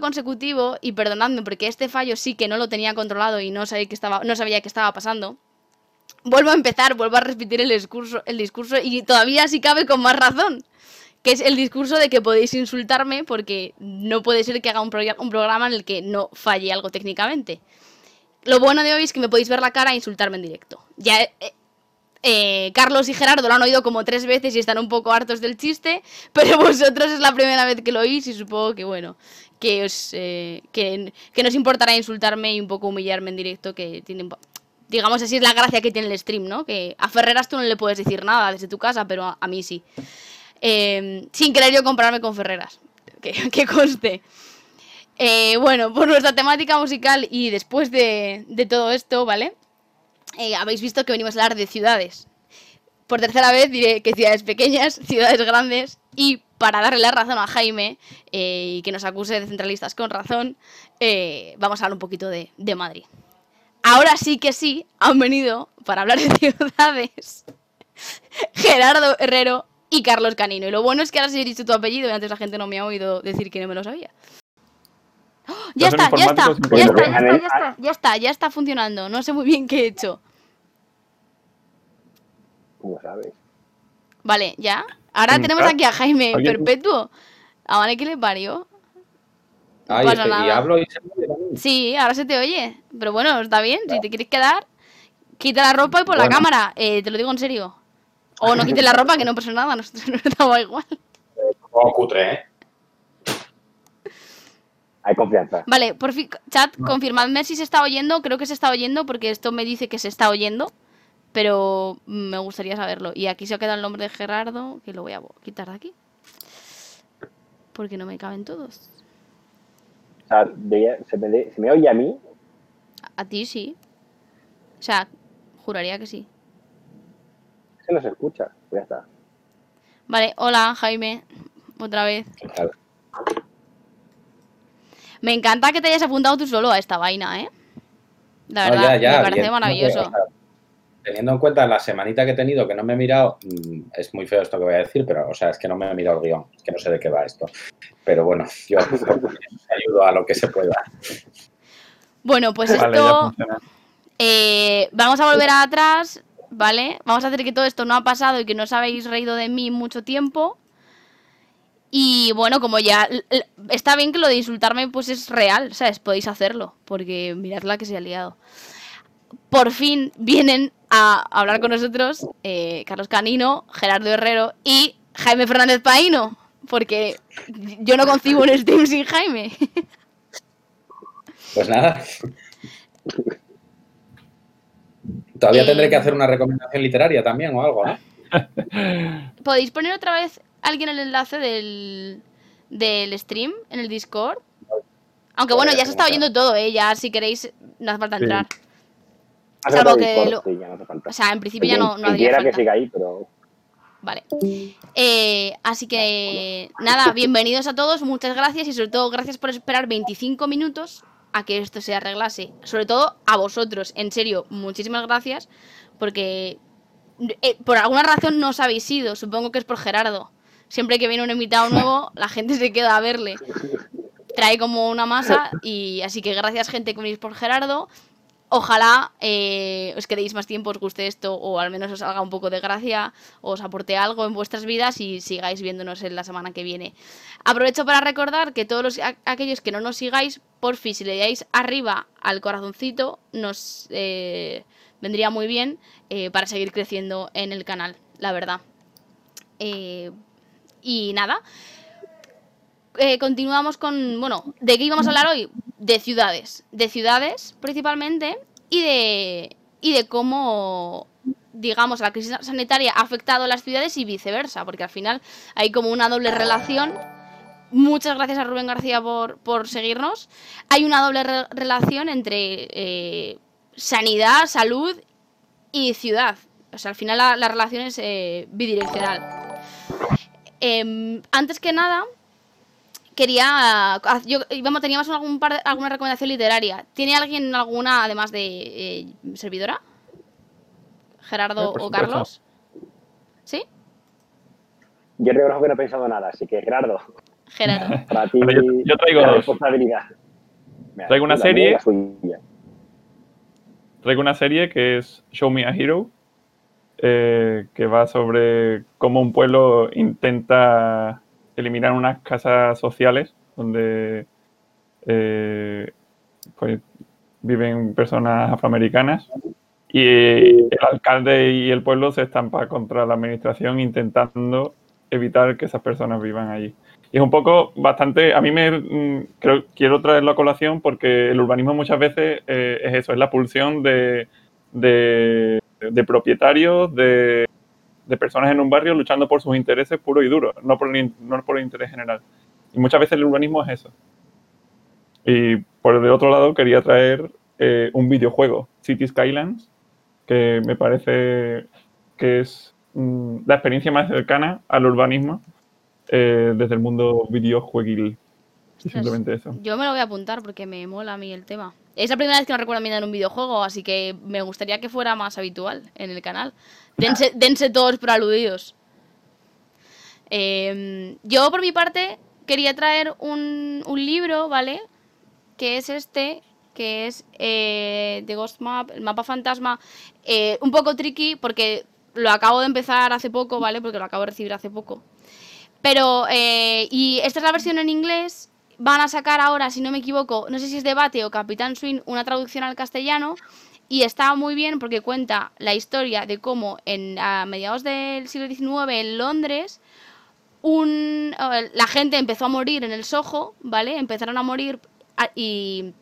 consecutivo, y perdonadme porque este fallo sí que no lo tenía controlado y no sabía que estaba, no sabía qué estaba pasando, vuelvo a empezar, vuelvo a repetir el discurso, el discurso y todavía si cabe con más razón. Que es el discurso de que podéis insultarme porque no puede ser que haga un, un programa en el que no falle algo técnicamente. Lo bueno de hoy es que me podéis ver la cara e insultarme en directo. Ya eh, eh, Carlos y Gerardo lo han oído como tres veces y están un poco hartos del chiste, pero vosotros es la primera vez que lo oís y supongo que, bueno, que os eh, que, nos importará insultarme y un poco humillarme en directo, que tienen digamos así es la gracia que tiene el stream, ¿no? Que a Ferreras tú no le puedes decir nada desde tu casa, pero a, mí sí. Em, sin querer yo comprarme con Ferreras, que, que conste. Eh, bueno, por nuestra temática musical y después de, todo esto, ¿vale? Eh, habéis visto que venimos a hablar de ciudades. Por tercera vez diré que ciudades pequeñas, ciudades grandes y para darle la razón a Jaime eh, y que nos acuse de centralistas con razón, vamos a hablar un poquito de Madrid ahora sí que sí han venido para hablar de ciudades Gerardo Herrero y Carlos Canino. Y lo bueno es que ahora sí he dicho tu apellido y antes la gente no me ha oído decir que no me lo sabía. ¡Oh! Ya está, ya está, ya está, ya está, ya está, ya está, ya está funcionando. No sé muy bien qué he hecho. ¿Cómo sabes? Vale, ya. Ahora tenemos aquí a Jaime Perpetuo. A vale que le parió. Ah, y, hablo y se Sí, ahora se te oye. Pero bueno, está bien. Si te quieres quedar, quita la ropa y pon la cámara. Eh, te lo digo en serio. O no quites la ropa, que no pasa nada. Nosotros no estamos igual. Oh, cutre, ¿eh? Hay confianza. Vale, por fin, chat, confirmadme si se está oyendo. Creo que se está oyendo porque esto me dice que se está oyendo. Pero me gustaría saberlo. Y aquí se ha quedado el nombre de Gerardo, que lo voy a quitar de aquí. Porque no me caben todos. O sea, se, me, oye a mí? A, ti sí. O sea, juraría que sí. Se nos escucha, pues ya está. Vale, hola Jaime, otra vez. Me encanta que te hayas apuntado tú solo a esta vaina, ¿eh? La verdad, me parece maravilloso teniendo en cuenta la semanita que he tenido que no me he mirado, mm, es muy feo esto que voy a decir, pero o sea, es que no me he mirado el guion, es que no sé de qué va esto. Pero bueno, yo ayudo a lo que se pueda. Bueno, pues esto eh, vamos a volver atrás, ¿vale? Vamos a hacer que todo esto no ha pasado y que no os habéis reído de mí mucho tiempo. Y bueno, como ya está bien que lo de insultarme pues es real, ¿sabes? Podéis hacerlo, porque mirad la que se ha liado por fin vienen a hablar con nosotros eh, Carlos Canino, Gerardo Herrero y Jaime Fernández Paino, porque yo no concibo un stream sin Jaime. Pues nada. Todavía eh, tendré que hacer una recomendación literaria también o algo, ¿no? ¿Podéis poner otra vez alguien el enlace del, del stream en el Discord? Aunque bueno, ya se está oyendo todo, ¿eh? Ya si queréis, no hace falta entrar. Salvo que O sea, en principio ya no, no habría que siga ahí, pero... Vale. Eh, así que nada, bienvenidos a todos, muchas gracias y sobre todo gracias por esperar 25 minutos a que esto se arreglase. Sobre todo a vosotros, en serio, muchísimas gracias porque eh, por alguna razón no os habéis ido, supongo que es por Gerardo. Siempre que viene un invitado nuevo, la gente se queda a verle. Trae como una masa y así que gracias gente que venís por Gerardo. Ojalá eh, os quedéis más tiempo, os guste esto o al menos os haga un poco de gracia, os aporte algo en vuestras vidas y sigáis viéndonos en la semana que viene. Aprovecho para recordar que todos los, aquellos que no nos sigáis, por fin, si le dais arriba al corazoncito, nos eh, vendría muy bien eh, para seguir creciendo en el canal, la verdad. y nada, continuamos con, bueno, ¿de qué íbamos a hablar hoy? de ciudades, de ciudades principalmente y de, y de cómo, digamos, la crisis sanitaria ha afectado a las ciudades y viceversa, porque al final hay como una doble relación. Muchas gracias a Rubén García por, por seguirnos. Hay una doble relación entre eh, sanidad, salud y ciudad. O sea, al final la, relación es eh, bidireccional. Em, antes que nada, quería. Yo, vamos, teníamos algún par, alguna recomendación literaria. ¿Tiene alguien alguna, además de eh, servidora? ¿Gerardo eh, o Carlos? ¿Sí? Yo creo que no he pensado nada, así que Gerardo. Gerardo. Para ti, yo- yo traigo la dos. responsabilidad. Mira, Traigo una serie. Traigo una serie que es Show Me a Hero, eh, que va sobre cómo un pueblo intenta eliminar unas casas sociales donde eh, pues, viven personas afroamericanas y el alcalde y el pueblo se estampa contra la administración intentando evitar que esas personas vivan allí. Y es un poco bastante, a mí me mm, creo, quiero traerlo a colación porque el urbanismo muchas veces eh, es eso, es la pulsión de, de, de propietarios, de, de personas en un barrio luchando por sus intereses puros y duros, no por, el, no por el interés general. Y muchas veces el urbanismo es eso. Y por el otro lado quería traer eh, un videojuego, City Skylines, que me parece que es mm, la experiencia más cercana al urbanismo eh, desde el mundo videojueguil. Ostras. simplemente eso. Yo me lo voy a apuntar porque me mola a mí el tema. Es la primera vez que nos recuerdo mirar un videojuego, así que me gustaría que fuera más habitual en el canal. Dense, dense todos por aludidos. Em, yo, por mi parte, quería traer un, un libro, ¿vale? Que es este, que es eh, The Ghost Map, el mapa fantasma. eh, un poco tricky porque lo acabo de empezar hace poco, ¿vale? Porque lo acabo de recibir hace poco. Pero, eh, y esta es la versión en inglés. Van a sacar ahora, si no me equivoco, no sé si es Debate o Capitán Swing, una traducción al castellano. Y está muy bien porque cuenta la historia de cómo en, a mediados del siglo XIX en Londres un, eh, la gente empezó a morir en el Soho, ¿vale? Empezaron a morir y,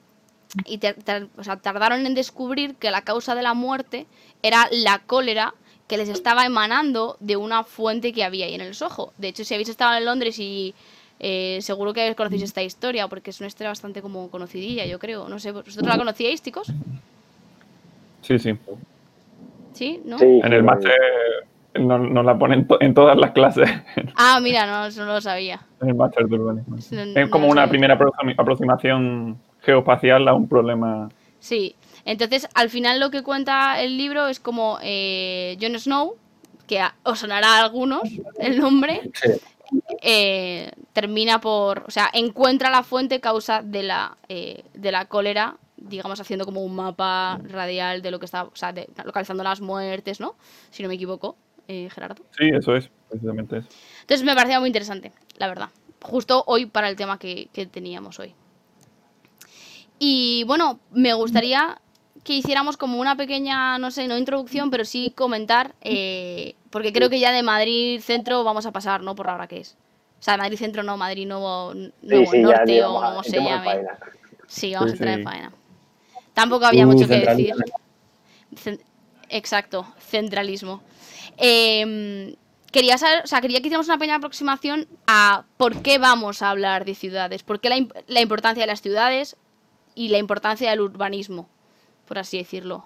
y tardaron en descubrir que la causa de la muerte era la cólera que les estaba emanando de una fuente que había ahí en el Soho. De hecho, si habéis estado en Londres y eh, seguro que conocéis esta historia, porque es una historia bastante como conocidilla, yo creo. No sé, ¿vosotros la conocíais, chicos? Sí, sí. ¿Sí? ¿No? Sí, En el máster nos, nos la ponen to- en todas las clases, Ah, mira, no, eso no lo sabía. en el máster de urbanismo. No- Es no como una sabía. primera aproximación geoespacial a un problema. Sí, entonces al final lo que cuenta el libro es como eh, Jon Snow, que os sonará a algunos el nombre, Sí. Eh, termina por, o sea, encuentra la fuente causa de la, eh, de la cólera, digamos haciendo como un mapa radial de lo que está, o sea, de- localizando las muertes, ¿no? Si no me equivoco, eh, Gerardo. Sí, eso es, precisamente eso. Entonces me parecía muy interesante, la verdad. Justo hoy para el tema que, que teníamos hoy. Y bueno, me gustaría que hiciéramos como una pequeña, no sé, no introducción, pero sí comentar, eh, porque creo que ya de Madrid Centro vamos a pasar, ¿no? Por la hora que es. O sea, Madrid Centro no, Madrid Nuevo, nuevo sí, Norte o como se llame. faena. Sí, vamos Sí, a entrar sí. en faena. Tampoco había Uh, mucho que decir. Exacto, centralismo. Eh, quería saber, o sea, quería que hiciéramos una pequeña aproximación a por qué vamos a hablar de ciudades, por qué la, imp- la importancia de las ciudades y la importancia del urbanismo, por así decirlo.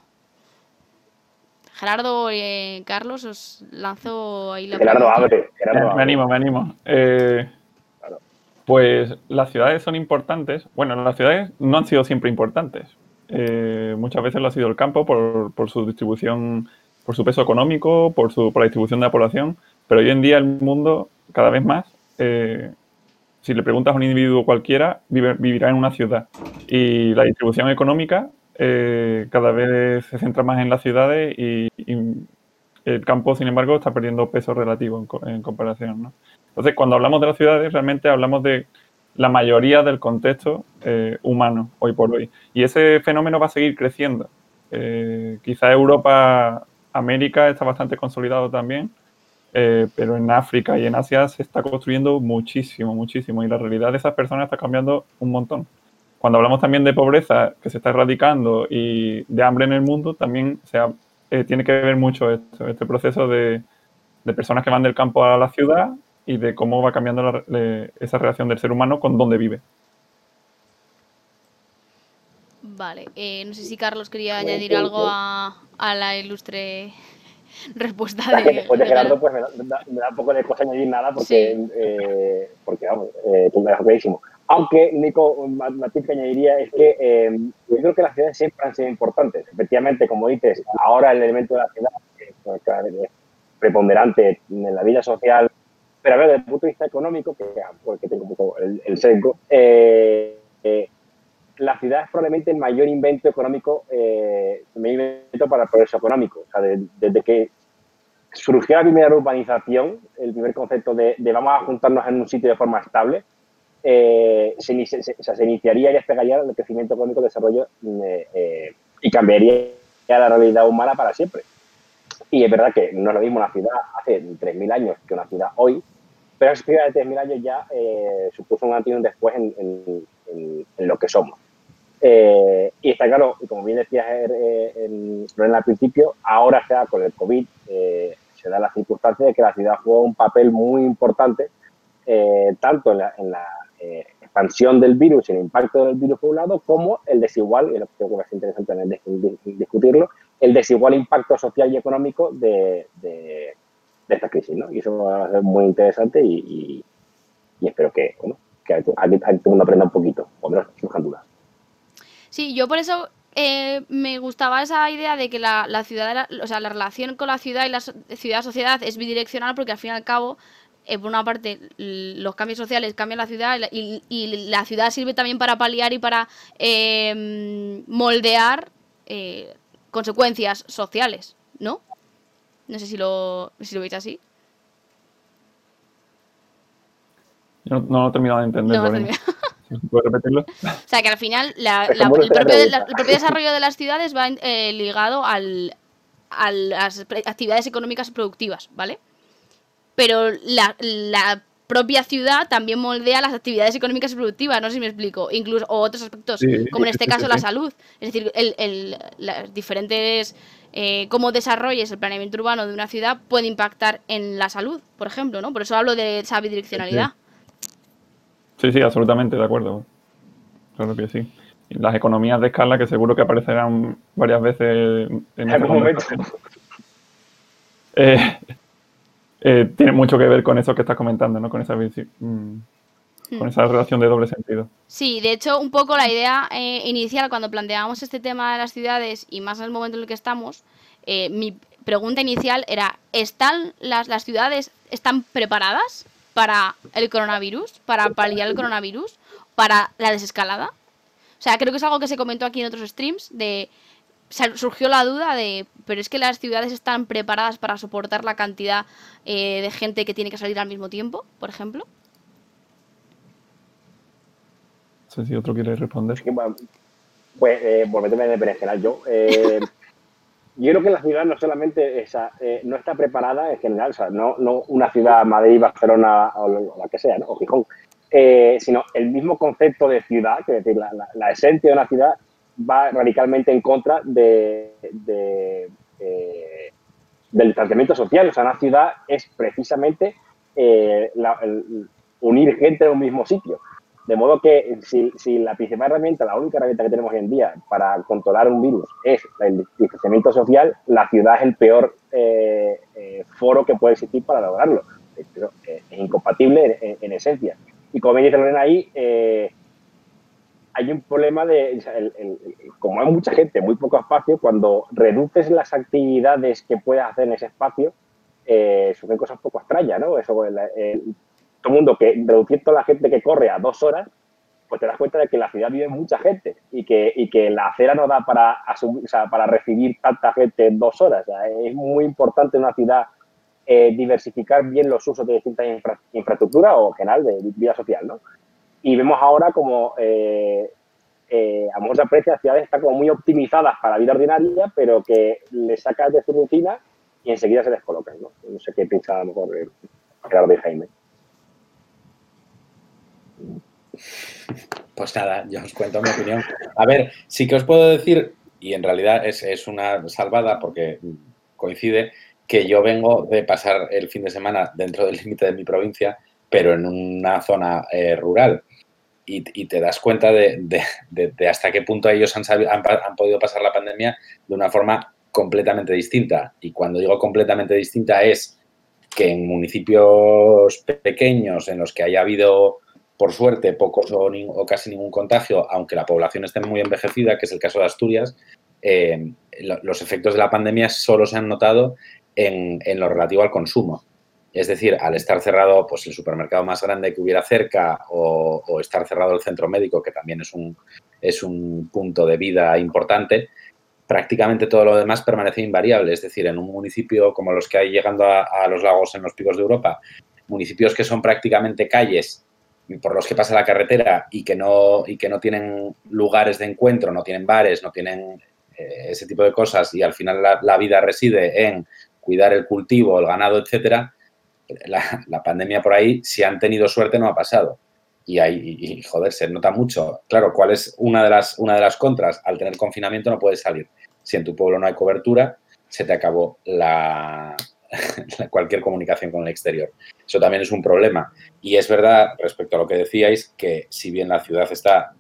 Gerardo, eh, Carlos, os lanzo ahí la Gerardo, pregunta. abre. Gerardo, me animo, me animo. Eh, Claro. pues las ciudades son importantes. Bueno, las ciudades no han sido siempre importantes. Eh, muchas veces lo ha sido el campo por, por su distribución, por su peso económico, por, su, por la distribución de la población. Pero hoy en día el mundo, cada vez más, eh, si le preguntas a un individuo cualquiera, vive- vivirá en una ciudad. Y la distribución económica eh, cada vez se centra más en las ciudades y, el campo, sin embargo, está perdiendo peso relativo en, co- en comparación. Entonces, cuando hablamos de las ciudades, realmente hablamos de la mayoría del contexto eh, humano hoy por hoy. Y ese fenómeno va a seguir creciendo. Eh, quizá Europa, América está bastante consolidado también, eh, pero en África y en Asia se está construyendo muchísimo, muchísimo. Y la realidad de esas personas está cambiando un montón. Cuando hablamos también de pobreza que se está erradicando y de hambre en el mundo, también se ha- eh, tiene que ver mucho esto, este proceso de, de personas que van del campo a la ciudad y de cómo va cambiando la le- esa relación del ser humano con dónde vive. Vale, eh, no sé si Carlos quería Bueno, añadir sí, algo a, a la ilustre respuesta de después de Gerardo. Pues me da, me un poco de cosa añadir nada porque, eh, porque vamos, eh, tú me das clarísimo. Aunque, Nico, matiz que añadiría es que eh, yo creo que las ciudades siempre han sido importantes. Efectivamente, como dices, ahora el elemento de la ciudad eh, pues, es preponderante en la vida social, Pero a ver, desde el punto de vista económico, que porque tengo un poco el, el eh, eh, la ciudad es probablemente el mayor invento económico, eh, invento para el progreso económico. O sea, desde que surgió la primera urbanización, el primer concepto de, vamos a juntarnos en un sitio de forma estable, eh, se, se, iniciaría y despegaría el crecimiento económico, desarrollo eh, y cambiaría la realidad humana para siempre. Y es verdad que no es lo mismo una ciudad hace 3.000 años que una ciudad hoy, pero esa ciudad de 3.000 años ya eh, supuso un antes y un después en, lo que somos. Eh, y está claro, como bien decías eh, en, en, al principio, ahora se da con el COVID, se da la circunstancia de que la ciudad juega un papel muy importante, tanto en la, expansión del virus y el impacto del virus por un lado, como el desigual, y lo que es interesante también discutirlo, el desigual impacto social y económico de, esta crisis, ¿no? Y eso va a ser muy interesante y, espero que, bueno, que todo el mundo aprenda un poquito, o menos surjan dudas. Sí, yo por eso eh, me gustaba esa idea de que la, ciudad, o sea, la relación con la ciudad y la ciudad-sociedad es bidireccional porque al fin y al cabo, eh, por una parte, los cambios sociales cambian la ciudad y, la ciudad sirve también para paliar y para eh, moldear consecuencias sociales, ¿no? No sé si lo, si lo veis así. no, lo he terminado de entender. No, ¿Puedes repetirlo? O sea, que al final el, propio, desarrollo de las ciudades va eh, ligado al, a las actividades económicas productivas, ¿vale? Pero la, la propia ciudad también moldea las actividades económicas y productivas, no sé si me explico, incluso o otros aspectos, como en este caso la salud. Es decir, el, el, las diferentes eh, cómo desarrolles el planeamiento urbano de una ciudad puede impactar en la salud, por ejemplo, ¿no? Por eso hablo de esa bidireccionalidad. Sí, sí, absolutamente, de acuerdo. Claro que sí. las economías de escala que seguro que aparecerán varias veces en algún momento. Eh, eh, tiene mucho que ver con eso que estás comentando, ¿no? Con esa, mm, con hmm. esa relación de doble sentido. Sí, de hecho, un poco la idea eh, inicial cuando planteábamos este tema de las ciudades y más en el momento en el que estamos, eh, mi pregunta inicial era, ¿están las, las ciudades están preparadas para el coronavirus, para paliar el coronavirus, para la desescalada? O sea, creo que es algo que se comentó aquí en otros streams de surgió la duda de, pero es que las ciudades están preparadas para soportar la cantidad eh, de gente que tiene que salir al mismo tiempo, por ejemplo. No sé si otro quiere responder. pues, eh, en el general, yo. Eh, yo creo que la ciudad no solamente esa, eh, no está preparada en general, o sea, no, no una ciudad, Madrid, Barcelona o la que sea, ¿no? o Gijón, sino el mismo concepto de ciudad, que es decir, la, la esencia de una ciudad va radicalmente en contra eh, del tratamiento social. O sea, una ciudad es precisamente eh, unir gente en un mismo sitio. De modo que si, la principal herramienta, la única herramienta que tenemos hoy en día para controlar un virus es el distanciamiento social, la ciudad es el peor eh, foro que puede existir para lograrlo. es incompatible en, esencia. Y como me dice Lorena ahí, hay un problema de, como hay mucha gente, muy poco espacio, cuando reduces las actividades que puedes hacer en ese espacio, eh, suceden cosas poco extrañas, ¿no? Eso, todo el mundo que reduciendo la gente que corre a dos horas, pues te das cuenta de que en la ciudad vive mucha gente y que, y que la acera no da para, asumir, o sea, para recibir tanta gente en dos horas. es muy importante en una ciudad eh, diversificar bien los usos de distintas infraestructuras o general de vida social, ¿no? Y vemos ahora como eh, eh, a mucha precio las ciudades están como muy optimizadas para la vida ordinaria, pero que le sacas de su rutina y enseguida se descolocan. No, no sé qué piensa a lo mejor eh, Gerardo y Jaime. Pues nada, yo os cuento mi opinión. A ver, sí que os puedo decir, y en realidad es, es una salvada porque coincide, que yo vengo de pasar el fin de semana dentro del límite de mi provincia, pero en una zona rural y, te das cuenta de, hasta qué punto ellos han, han, podido pasar la pandemia de una forma completamente distinta. Y cuando digo completamente distinta es que en municipios pequeños en los que haya habido, por suerte, pocos o, casi ningún contagio, aunque la población esté muy envejecida, que es el caso de Asturias, eh, los efectos de la pandemia solo se han notado en, en lo relativo al consumo. Es decir, al estar cerrado pues, el supermercado más grande que hubiera cerca o, estar cerrado el centro médico, que también es un, es un punto de vida importante, prácticamente todo lo demás permanece invariable. Es decir, en un municipio como los que hay llegando a, los lagos en los picos de Europa, municipios que son prácticamente calles por los que pasa la carretera y que no, y que no tienen lugares de encuentro, no tienen bares, no tienen eh, ese tipo de cosas y al final la, vida reside en cuidar el cultivo, el ganado, etcétera, la, pandemia por ahí, si han tenido suerte, no ha pasado. Y, hay, y, joder, se nota mucho. Claro, ¿cuál es una de, las, una de las contras? Al tener confinamiento no puedes salir. Si en tu pueblo no hay cobertura, se te acabó la, cualquier comunicación con el exterior. Eso también es un problema. Y es verdad, respecto a lo que decíais, que si bien la ciudad está,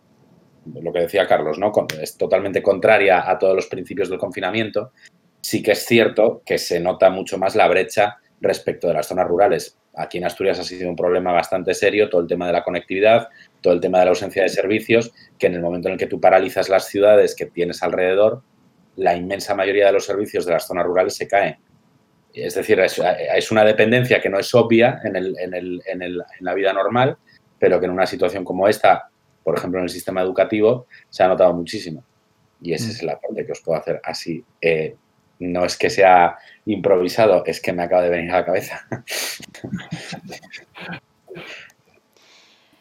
lo que decía Carlos, ¿no? es totalmente contraria a todos los principios del confinamiento, sí que es cierto que se nota mucho más la brecha respecto de las zonas rurales. Aquí en Asturias ha sido un problema bastante serio todo el tema de la conectividad, todo el tema de la ausencia de servicios, que en el momento en el que tú paralizas las ciudades que tienes alrededor, la inmensa mayoría de los servicios de las zonas rurales se caen. Es decir, es, una dependencia que no es obvia en, en la vida normal, pero que en una situación como esta, por ejemplo en el sistema educativo, se ha notado muchísimo. Y ese mm. es el aporte que os puedo hacer así eh, no es que sea improvisado, es que me acaba de venir a la cabeza.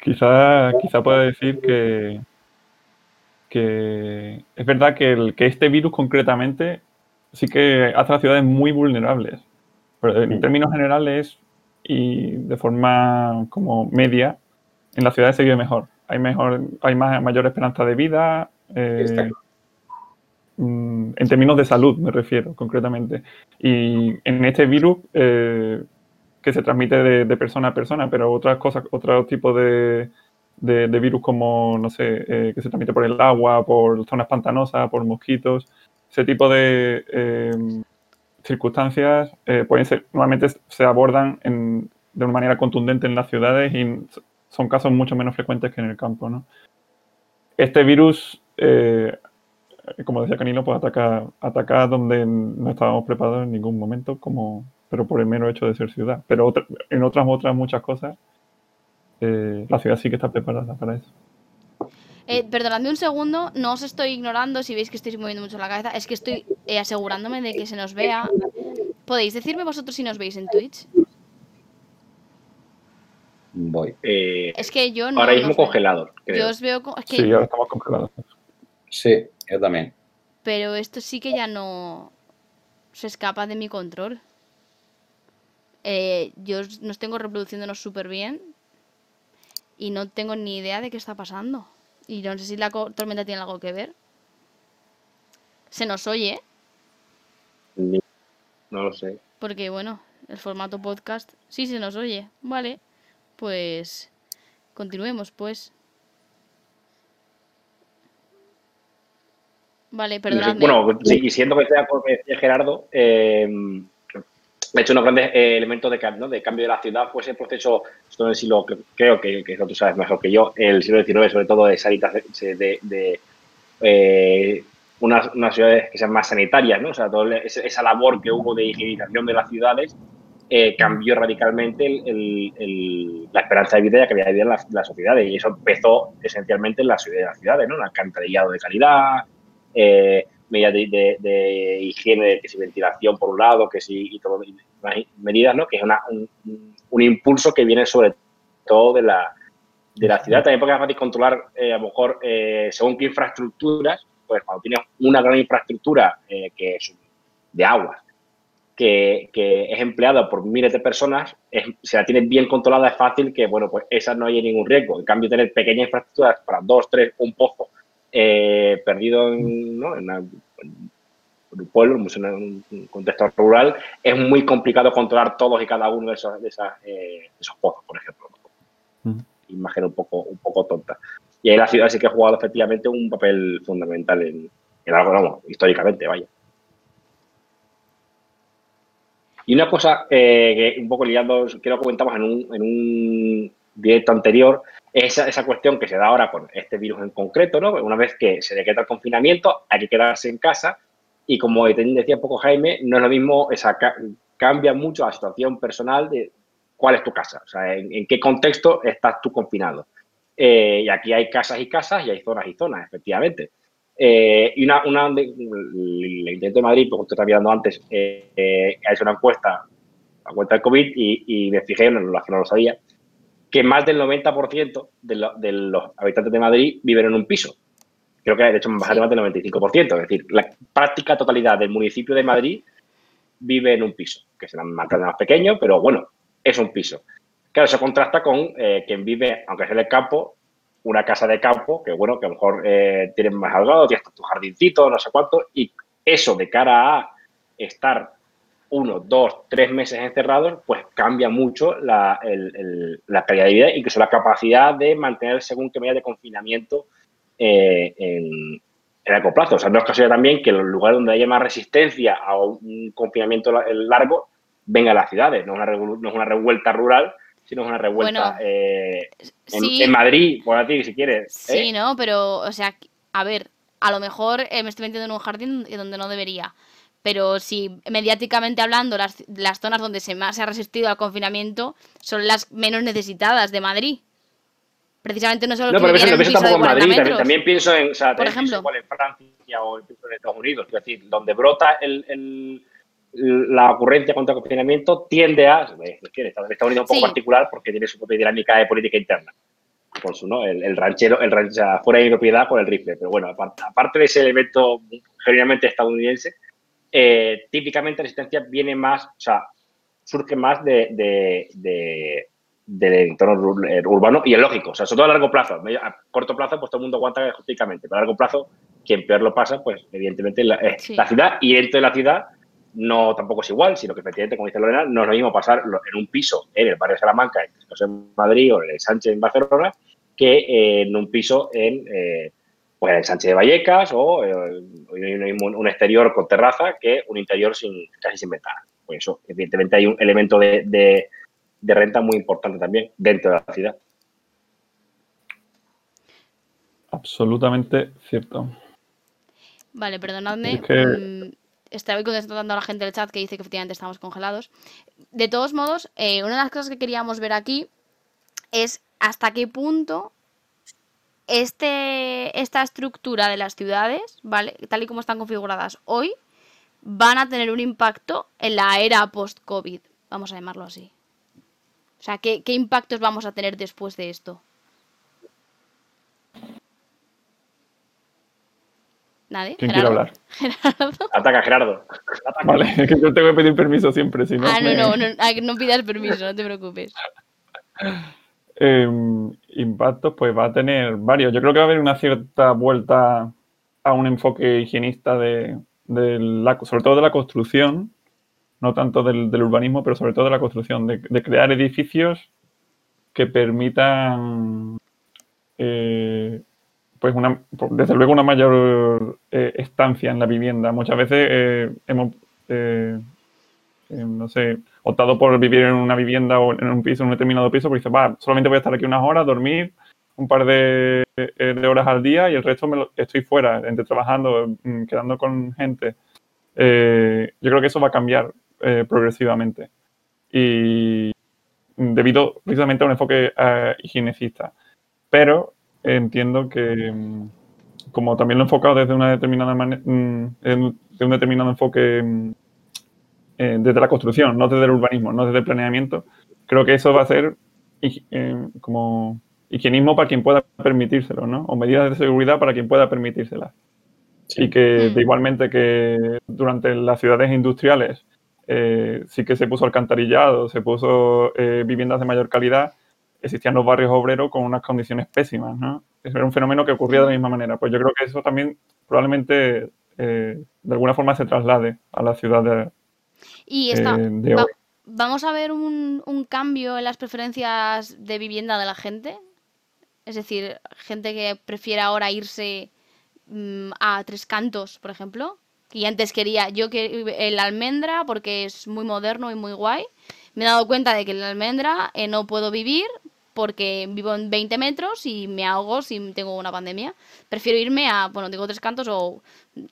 quizá, quizá pueda decir que, que es verdad que, el, que este virus concretamente sí que hace a las ciudades muy vulnerables. Pero en términos generales y de forma como media, en las ciudades se vive mejor. Hay mejor, hay más, mayor esperanza de vida. Eh, Mm, en términos de salud me refiero concretamente. Y en este virus eh, que se transmite de, persona a persona, pero otras cosas, otro tipo de, de, virus como, no sé, eh, que se transmite por el agua, por zonas pantanosas, por mosquitos, ese tipo de em, circunstancias eh, pueden ser, normalmente se abordan de una manera contundente en las ciudades y son casos mucho menos frecuentes que en el campo. ¿no? Este virus como decía Canino, pues ataca, ataca donde no estábamos preparados en ningún momento, como, pero por el mero hecho de ser ciudad. Pero en otras, otras muchas cosas, eh, la ciudad sí que está preparada para eso. Eh, perdonadme un segundo, no os estoy ignorando si veis que estoy moviendo mucho la cabeza, es que estoy eh, asegurándome de que se nos vea. ¿Podéis decirme vosotros si nos veis en Twitch? Voy. es que yo no. Ahora mismo congelados. Yo os veo. Sí, ahora estamos congelados. Sí, yo también. Pero esto sí que ya no se escapa de mi control. Eh, yo nos tengo reproduciéndonos súper bien y no tengo ni idea de qué está pasando. Y no sé si la tormenta tiene algo que ver. ¿Se nos oye? No lo sé. Porque bueno, el formato podcast sí se nos oye. Vale, pues continuemos pues. Vale, perdón. Bueno, sí, siendo que sea por Gerardo, eh, ha hecho unos grandes eh, elementos de, de cambio de la ciudad fue ese proceso, esto en el siglo, creo que, que, tú sabes mejor que yo, el siglo XIX, sobre todo de sanitación, de, de eh, unas, ciudades que sean más sanitarias, ¿no? O sea, toda esa labor que hubo de higienización de las ciudades eh, cambió radicalmente la esperanza de vida que había habido en las, sociedades y eso empezó esencialmente en las ciudades, ¿no? Un alcantarillado de calidad, eh, medidas de, higiene, que si ventilación por un lado, que si y todo, medidas, ¿no? Que es un, impulso que viene sobre todo de la, de la ciudad. También porque es fácil controlar, eh, a lo mejor, eh, según qué infraestructuras, pues cuando tienes una gran infraestructura eh, que es de aguas, que, es empleada por miles de personas, si la tienes bien controlada es fácil que, bueno, pues esa no haya ningún riesgo. En cambio, tener pequeñas infraestructuras para dos, tres, un pozo, eh, perdido en, ¿no? en, un pueblo, en un contexto rural, es muy complicado controlar todos y cada uno de esos, de eh, esos pozos, por ejemplo. Imagen un poco, un poco tonta. Y ahí la ciudad sí que ha jugado efectivamente un papel fundamental en, en algo, históricamente, vaya. Y una cosa eh, que un poco liando, que lo comentamos en un, en un directo anterior, esa, esa cuestión que se da ahora con este virus en concreto, ¿no? Una vez que se decreta el confinamiento, hay que quedarse en casa y como decía un poco Jaime, no es lo mismo, esa, cambia mucho la situación personal de, cuál es tu casa, o sea, en, qué contexto estás tú confinado. Eh, y aquí hay casas y casas y hay zonas y zonas, efectivamente. Eh, y una, una, el intento de Madrid, porque está mirando antes, eh, ha hecho una encuesta a cuenta del COVID y, me fijé, no, no lo sabía, que más del 90% de, de, los habitantes de Madrid viven en un piso. Creo que de hecho más del 95%. Es decir, la práctica totalidad del municipio de Madrid vive en un piso, que será más más pequeño, pero bueno, es un piso. Claro, eso contrasta con eh, quien vive, aunque sea en el campo, una casa de campo, que bueno, que a lo mejor eh, tienen más algado, tienes tu jardincito, no sé cuánto, y eso de cara a estar uno, dos, tres meses encerrados, pues cambia mucho la, la calidad de vida, incluso la capacidad de mantener según qué medida de confinamiento eh, en, largo plazo. O sea, no es casualidad también que en los lugares donde haya más resistencia a un confinamiento largo venga a las ciudades. No es una, no es una revuelta rural, sino es una revuelta eh, en, Madrid, por ti, si quieres. Sí, ¿eh? ¿no? Pero, o sea, a ver, a lo mejor me estoy metiendo en un jardín donde no debería pero si mediáticamente hablando las, las zonas donde se más se ha resistido al confinamiento son las menos necesitadas de Madrid. Precisamente no solo no, pero eso, no pienso tampoco en Madrid, también, pienso en, o sea, Por ejemplo, en Francia o en Estados Unidos, es decir, donde brota el, el, la ocurrencia contra el confinamiento tiende a, Estados Unidos un poco particular porque tiene su propia dinámica de política interna. Por su, ¿no? el, ranchero, el ranchero fuera de propiedad con el rifle. Pero bueno, aparte, aparte de ese elemento generalmente estadounidense, eh, típicamente la resistencia viene más, o sea, surge más de, del entorno eh, urbano y es lógico, o sea, sobre todo a largo plazo. A corto plazo, pues todo el mundo aguanta jurídicamente, pero a largo plazo, quien peor lo pasa, pues evidentemente la, la ciudad y dentro de la ciudad no tampoco es igual, sino que efectivamente, como dice Lorena, no es lo mismo pasar en un piso en el barrio de Salamanca, en Madrid o en el Sánchez en Barcelona, que en un piso en pues el Sánchez de Vallecas o eh, un exterior con terraza que un interior sin, casi sin ventana. Pues eso, evidentemente hay un elemento de, renta muy importante también dentro de la ciudad. Absolutamente cierto. Vale, perdonadme. Mm, estaba contestando a la gente del chat que dice que efectivamente estamos congelados. De todos modos, eh, una de las cosas que queríamos ver aquí es hasta qué punto este, esta estructura de las ciudades, ¿vale? Tal y como están configuradas hoy, van a tener un impacto en la era post-COVID, vamos a llamarlo así. O sea, ¿qué, impactos vamos a tener después de esto? ¿Nadie? ¿Quién quiere hablar? Gerardo. Ataca, Gerardo. Vale, es que yo tengo que pedir permiso siempre, si no. Ah, no, no, no, no pidas permiso, no te preocupes. Eh, impactos, pues va a tener varios. Yo creo que va a haber una cierta vuelta a un enfoque higienista de, la, sobre todo de la construcción, no tanto del, urbanismo, pero sobre todo de la construcción, de, crear edificios que permitan, eh, pues una, desde luego una mayor eh, estancia en la vivienda. Muchas veces eh, hemos no sé, optado por vivir en una vivienda o en un piso, en un determinado piso, porque dice, va, solamente voy a estar aquí unas horas, dormir un par de, eh, horas al día y el resto me estoy fuera, entre trabajando, mm, quedando con gente. Eh, yo creo que eso va a cambiar progresivamente. Y debido precisamente a un enfoque higienecista. Pero entiendo que, mm, como también lo he enfocado desde una determinada mm, de un determinado enfoque eh, desde la construcción, no desde el urbanismo, no desde el planeamiento. Creo que eso va a ser eh, como higienismo para quien pueda permitírselo, ¿no? O medidas de seguridad para quien pueda permitírselas. Y que mm. igualmente que durante las ciudades industriales eh, sí que se puso alcantarillado, se puso viviendas de mayor calidad, existían los barrios obreros con unas condiciones pésimas, ¿no? Eso era un fenómeno que ocurría de la misma manera. Pues yo creo que eso también probablemente de alguna forma se traslade a la ciudad de, y está, vamos a ver un, un, cambio en las preferencias de vivienda de la gente. Es decir, gente que prefiere ahora irse mm, a Tres Cantos, por ejemplo. Que antes quería, yo que el almendra porque es muy moderno y muy guay. Me he dado cuenta de que en la almendra eh, no puedo vivir porque vivo en 20 metros y me ahogo si tengo una pandemia. Prefiero irme a, bueno, digo Tres Cantos o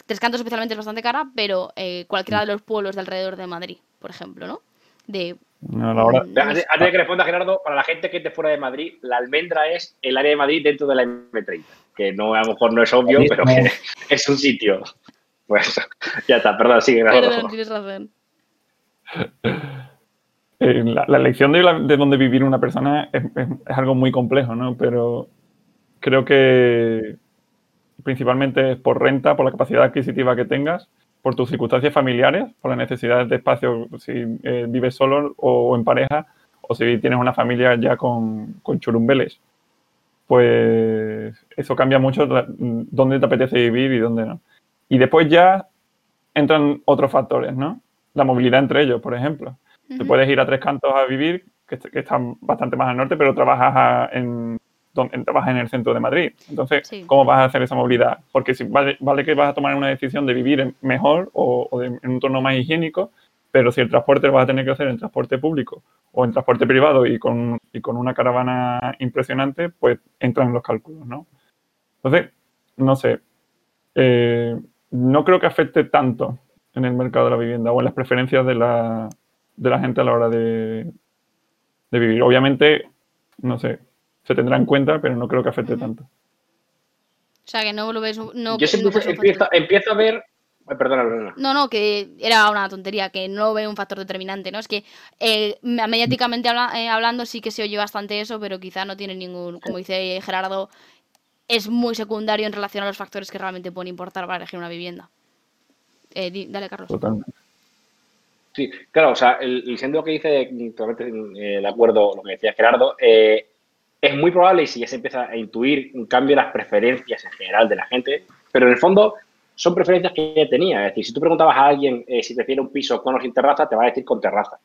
Tres Cantos especialmente es bastante cara, pero eh, cualquiera de los pueblos de alrededor de Madrid, por ejemplo, ¿no? de... No, la hora- mm, Antes, antes de que responda Gerardo, para la gente que esté fuera de Madrid, la almendra es el área de Madrid dentro de la M30, que no a lo mejor no es obvio, pero no. que es un sitio. Pues ya está, perdón, sigue. Gerardo. Perdón, tienes razón. Eh, la, la elección de, la- de dónde vivir una persona es, es- es algo muy complejo, ¿no? Pero creo que principalmente es por renta, por la capacidad adquisitiva que tengas, por tus circunstancias familiares, por las necesidades de espacio si eh, vives solo o en pareja, o si tienes una familia ya con, churumbeles. Pues eso cambia mucho dónde te apetece vivir y dónde no. Y después ya entran otros factores, ¿no? La movilidad entre ellos, por ejemplo. Te puedes ir a Tres Cantos a vivir, que, est- que están bastante más al norte, pero trabajas a- en, trabajas en el centro de Madrid. Entonces, Sí. ¿cómo vas a hacer esa movilidad? Porque si vale, vale que vas a tomar una decisión de vivir mejor o, o de- en un entorno más higiénico, pero si el transporte lo vas a tener que hacer en transporte público o en transporte privado y con, y con una caravana impresionante, pues entran en los cálculos, ¿no? Entonces, no sé. Eh, no creo que afecte tanto en el mercado de la vivienda o en las preferencias de la, de la gente a la hora de, de vivir. Obviamente, no sé, se tendrá en cuenta, pero no creo que afecte tanto. O sea, que no lo ves... No, Yo siempre no empiezo, a ver. Ay, perdona. No, no, que era una tontería, que no veo un factor determinante, ¿no? Es que eh, me- mediáticamente habla- eh, hablando sí que se oye bastante eso, pero quizá no tiene ningún, como dice Gerardo, es muy secundario en relación a los factores que realmente pueden importar para elegir una vivienda. Eh, di- dale, Carlos. Totalmente. Sí, claro, o sea, el, el siendo lo que dice, totalmente eh, de acuerdo lo que decía Gerardo, eh, es muy probable, y si ya se empieza a intuir un cambio en las preferencias en general de la gente, pero en el fondo son preferencias que ya tenía. Es decir, si tú preguntabas a alguien eh, si prefiere un piso con o sin terraza, te va a decir con terraza.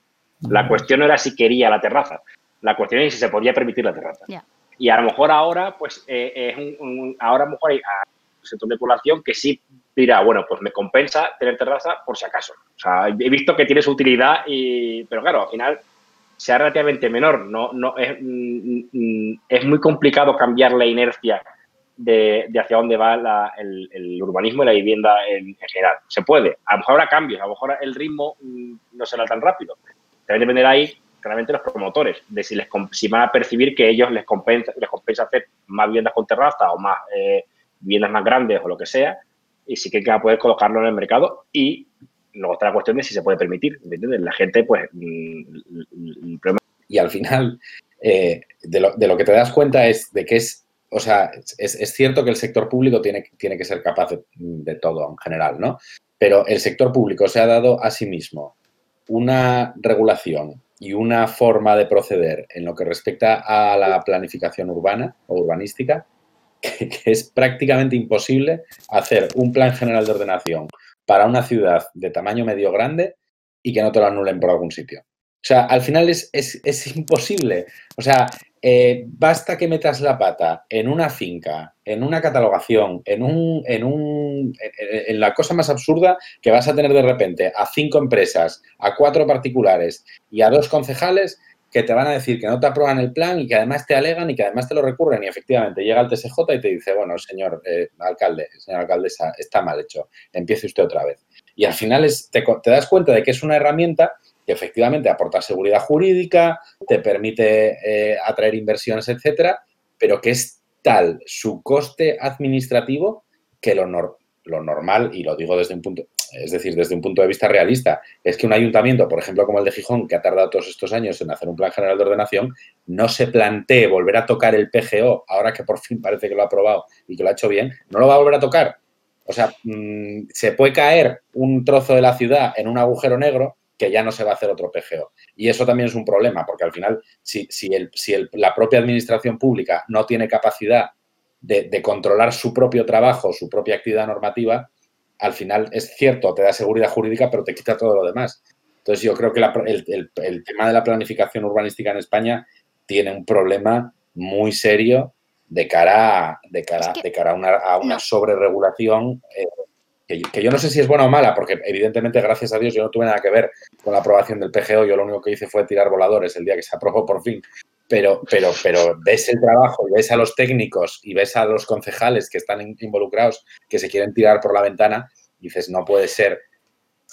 La cuestión no era si quería la terraza, la cuestión es si se podía permitir la terraza. Ya. Y a lo mejor ahora, pues, eh, es un, un- ahora a lo mejor hay a un sector de población que sí dirá, bueno, pues me compensa tener terraza por si acaso. O sea, he visto que tiene su utilidad, y, pero claro, al final sea relativamente menor. No, no es, mm, es muy complicado cambiar la inercia de, de hacia dónde va el, el urbanismo y la vivienda en, en general. Se puede. A lo mejor habrá cambios, a lo mejor el ritmo mm, no será tan rápido. También dependerá ahí claramente los promotores, de si, les, si van a percibir que ellos les compensa, les compensa hacer más viviendas con terraza o más eh, viviendas más grandes o lo que sea, y sí que van a poder colocarlo en el mercado y luego está la cuestión de si se puede permitir. La gente, pues, mm, y al final eh, de, lo, de lo que te das cuenta es de que es, o sea, es, es cierto que el sector público tiene, tiene que ser capaz de todo en general, ¿no? Pero el sector público se ha dado a sí mismo una regulación y una forma de proceder en lo que respecta a la planificación urbana o urbanística que, es prácticamente imposible hacer un plan general de ordenación para una ciudad de tamaño medio grande y que no te lo anulen por algún sitio. O sea, al final es, es- es imposible. O sea, eh, basta que metas la pata en una finca, en una catalogación, en, un, en, un, en la cosa más absurda que vas a tener de repente a cinco empresas, a cuatro particulares y a dos concejales que te van a decir que no te aprueban el plan y que además te alegan y que además te lo recurren y efectivamente llega el TSJ y te dice, bueno, señor eh, alcalde, señora alcaldesa, está mal hecho, empiece usted otra vez. Y al final es, te, te das cuenta de que es una herramienta que efectivamente aporta seguridad jurídica, te permite eh, atraer inversiones, etcétera, pero que es tal su coste administrativo que lo, nor- lo normal, y lo digo desde un punto, es decir, desde un punto de vista realista, es que un ayuntamiento, por ejemplo, como el de Gijón, que ha tardado todos estos años en hacer un plan general de ordenación, no se plantee volver a tocar el PGO, ahora que por fin parece que lo ha aprobado y que lo ha hecho bien, no lo va a volver a tocar. O sea, mm, se puede caer un trozo de la ciudad en un agujero negro que ya no se va a hacer otro PGO. Y eso también es un problema, porque al final, si, la propia administración pública no tiene capacidad de controlar su propio trabajo, su propia actividad normativa, al final es cierto, te da seguridad jurídica, pero te quita todo lo demás. Entonces yo creo que la- el, el- el tema de la planificación urbanística en España tiene un problema muy serio de cara a, de cara, de cara a una, a una no. sobreregulación eh, que, yo- que yo no sé si es buena o mala, porque evidentemente, gracias a Dios, yo no tuve nada que ver con la aprobación del PGO. Yo lo único que hice fue tirar voladores el día que se aprobó por fin. Pero, pero, pero ves el trabajo y ves a los técnicos y ves a los concejales que están in- involucrados, que se quieren tirar por la ventana, y dices, no puede ser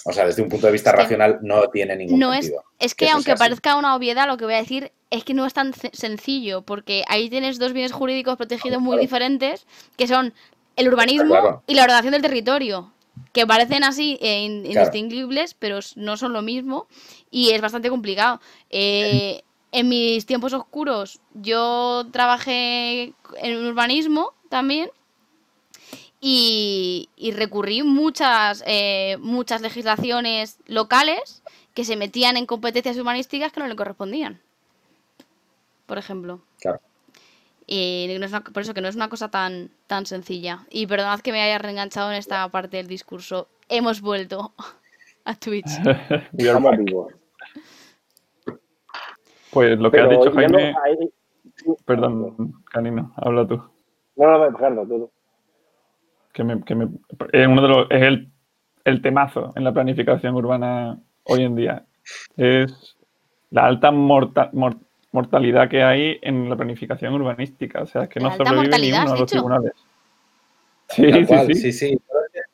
O sea, desde un punto de vista Es que racional no tiene ningún No es, sentido. es que eso aunque parezca una obviedad, lo que voy a decir es que no es tan sencillo, porque ahí tienes dos bienes jurídicos protegidos muy Claro. diferentes, que son el urbanismo claro. y la ordenación del territorio, que parecen así eh, Claro. indistinguibles, pero no son lo mismo y es bastante complicado. Eh, en mis tiempos oscuros yo trabajé en urbanismo también y, y recurrí muchas, eh, muchas legislaciones locales que se metían en competencias urbanísticas que no le correspondían. Por ejemplo. Claro. Y no es una- por eso que no es una cosa tan, tan sencilla. Y perdonad que me haya reenganchado en esta parte del discurso. Hemos vuelto a Twitch. Pues lo que ha Pero dicho yendo Jaime. ahí- Perdón, Canino, habla tú. No, no, Gerardo, tú, tú. Que me, que me- es uno de los, es el, el temazo en la planificación urbana hoy en día. Es la alta morta- mor- mortalidad que hay en la planificación urbanística. O sea, es que no sobrevive ni uno a ¿has los dicho? tribunales. Sí, sí, cual, sí. sí, sí.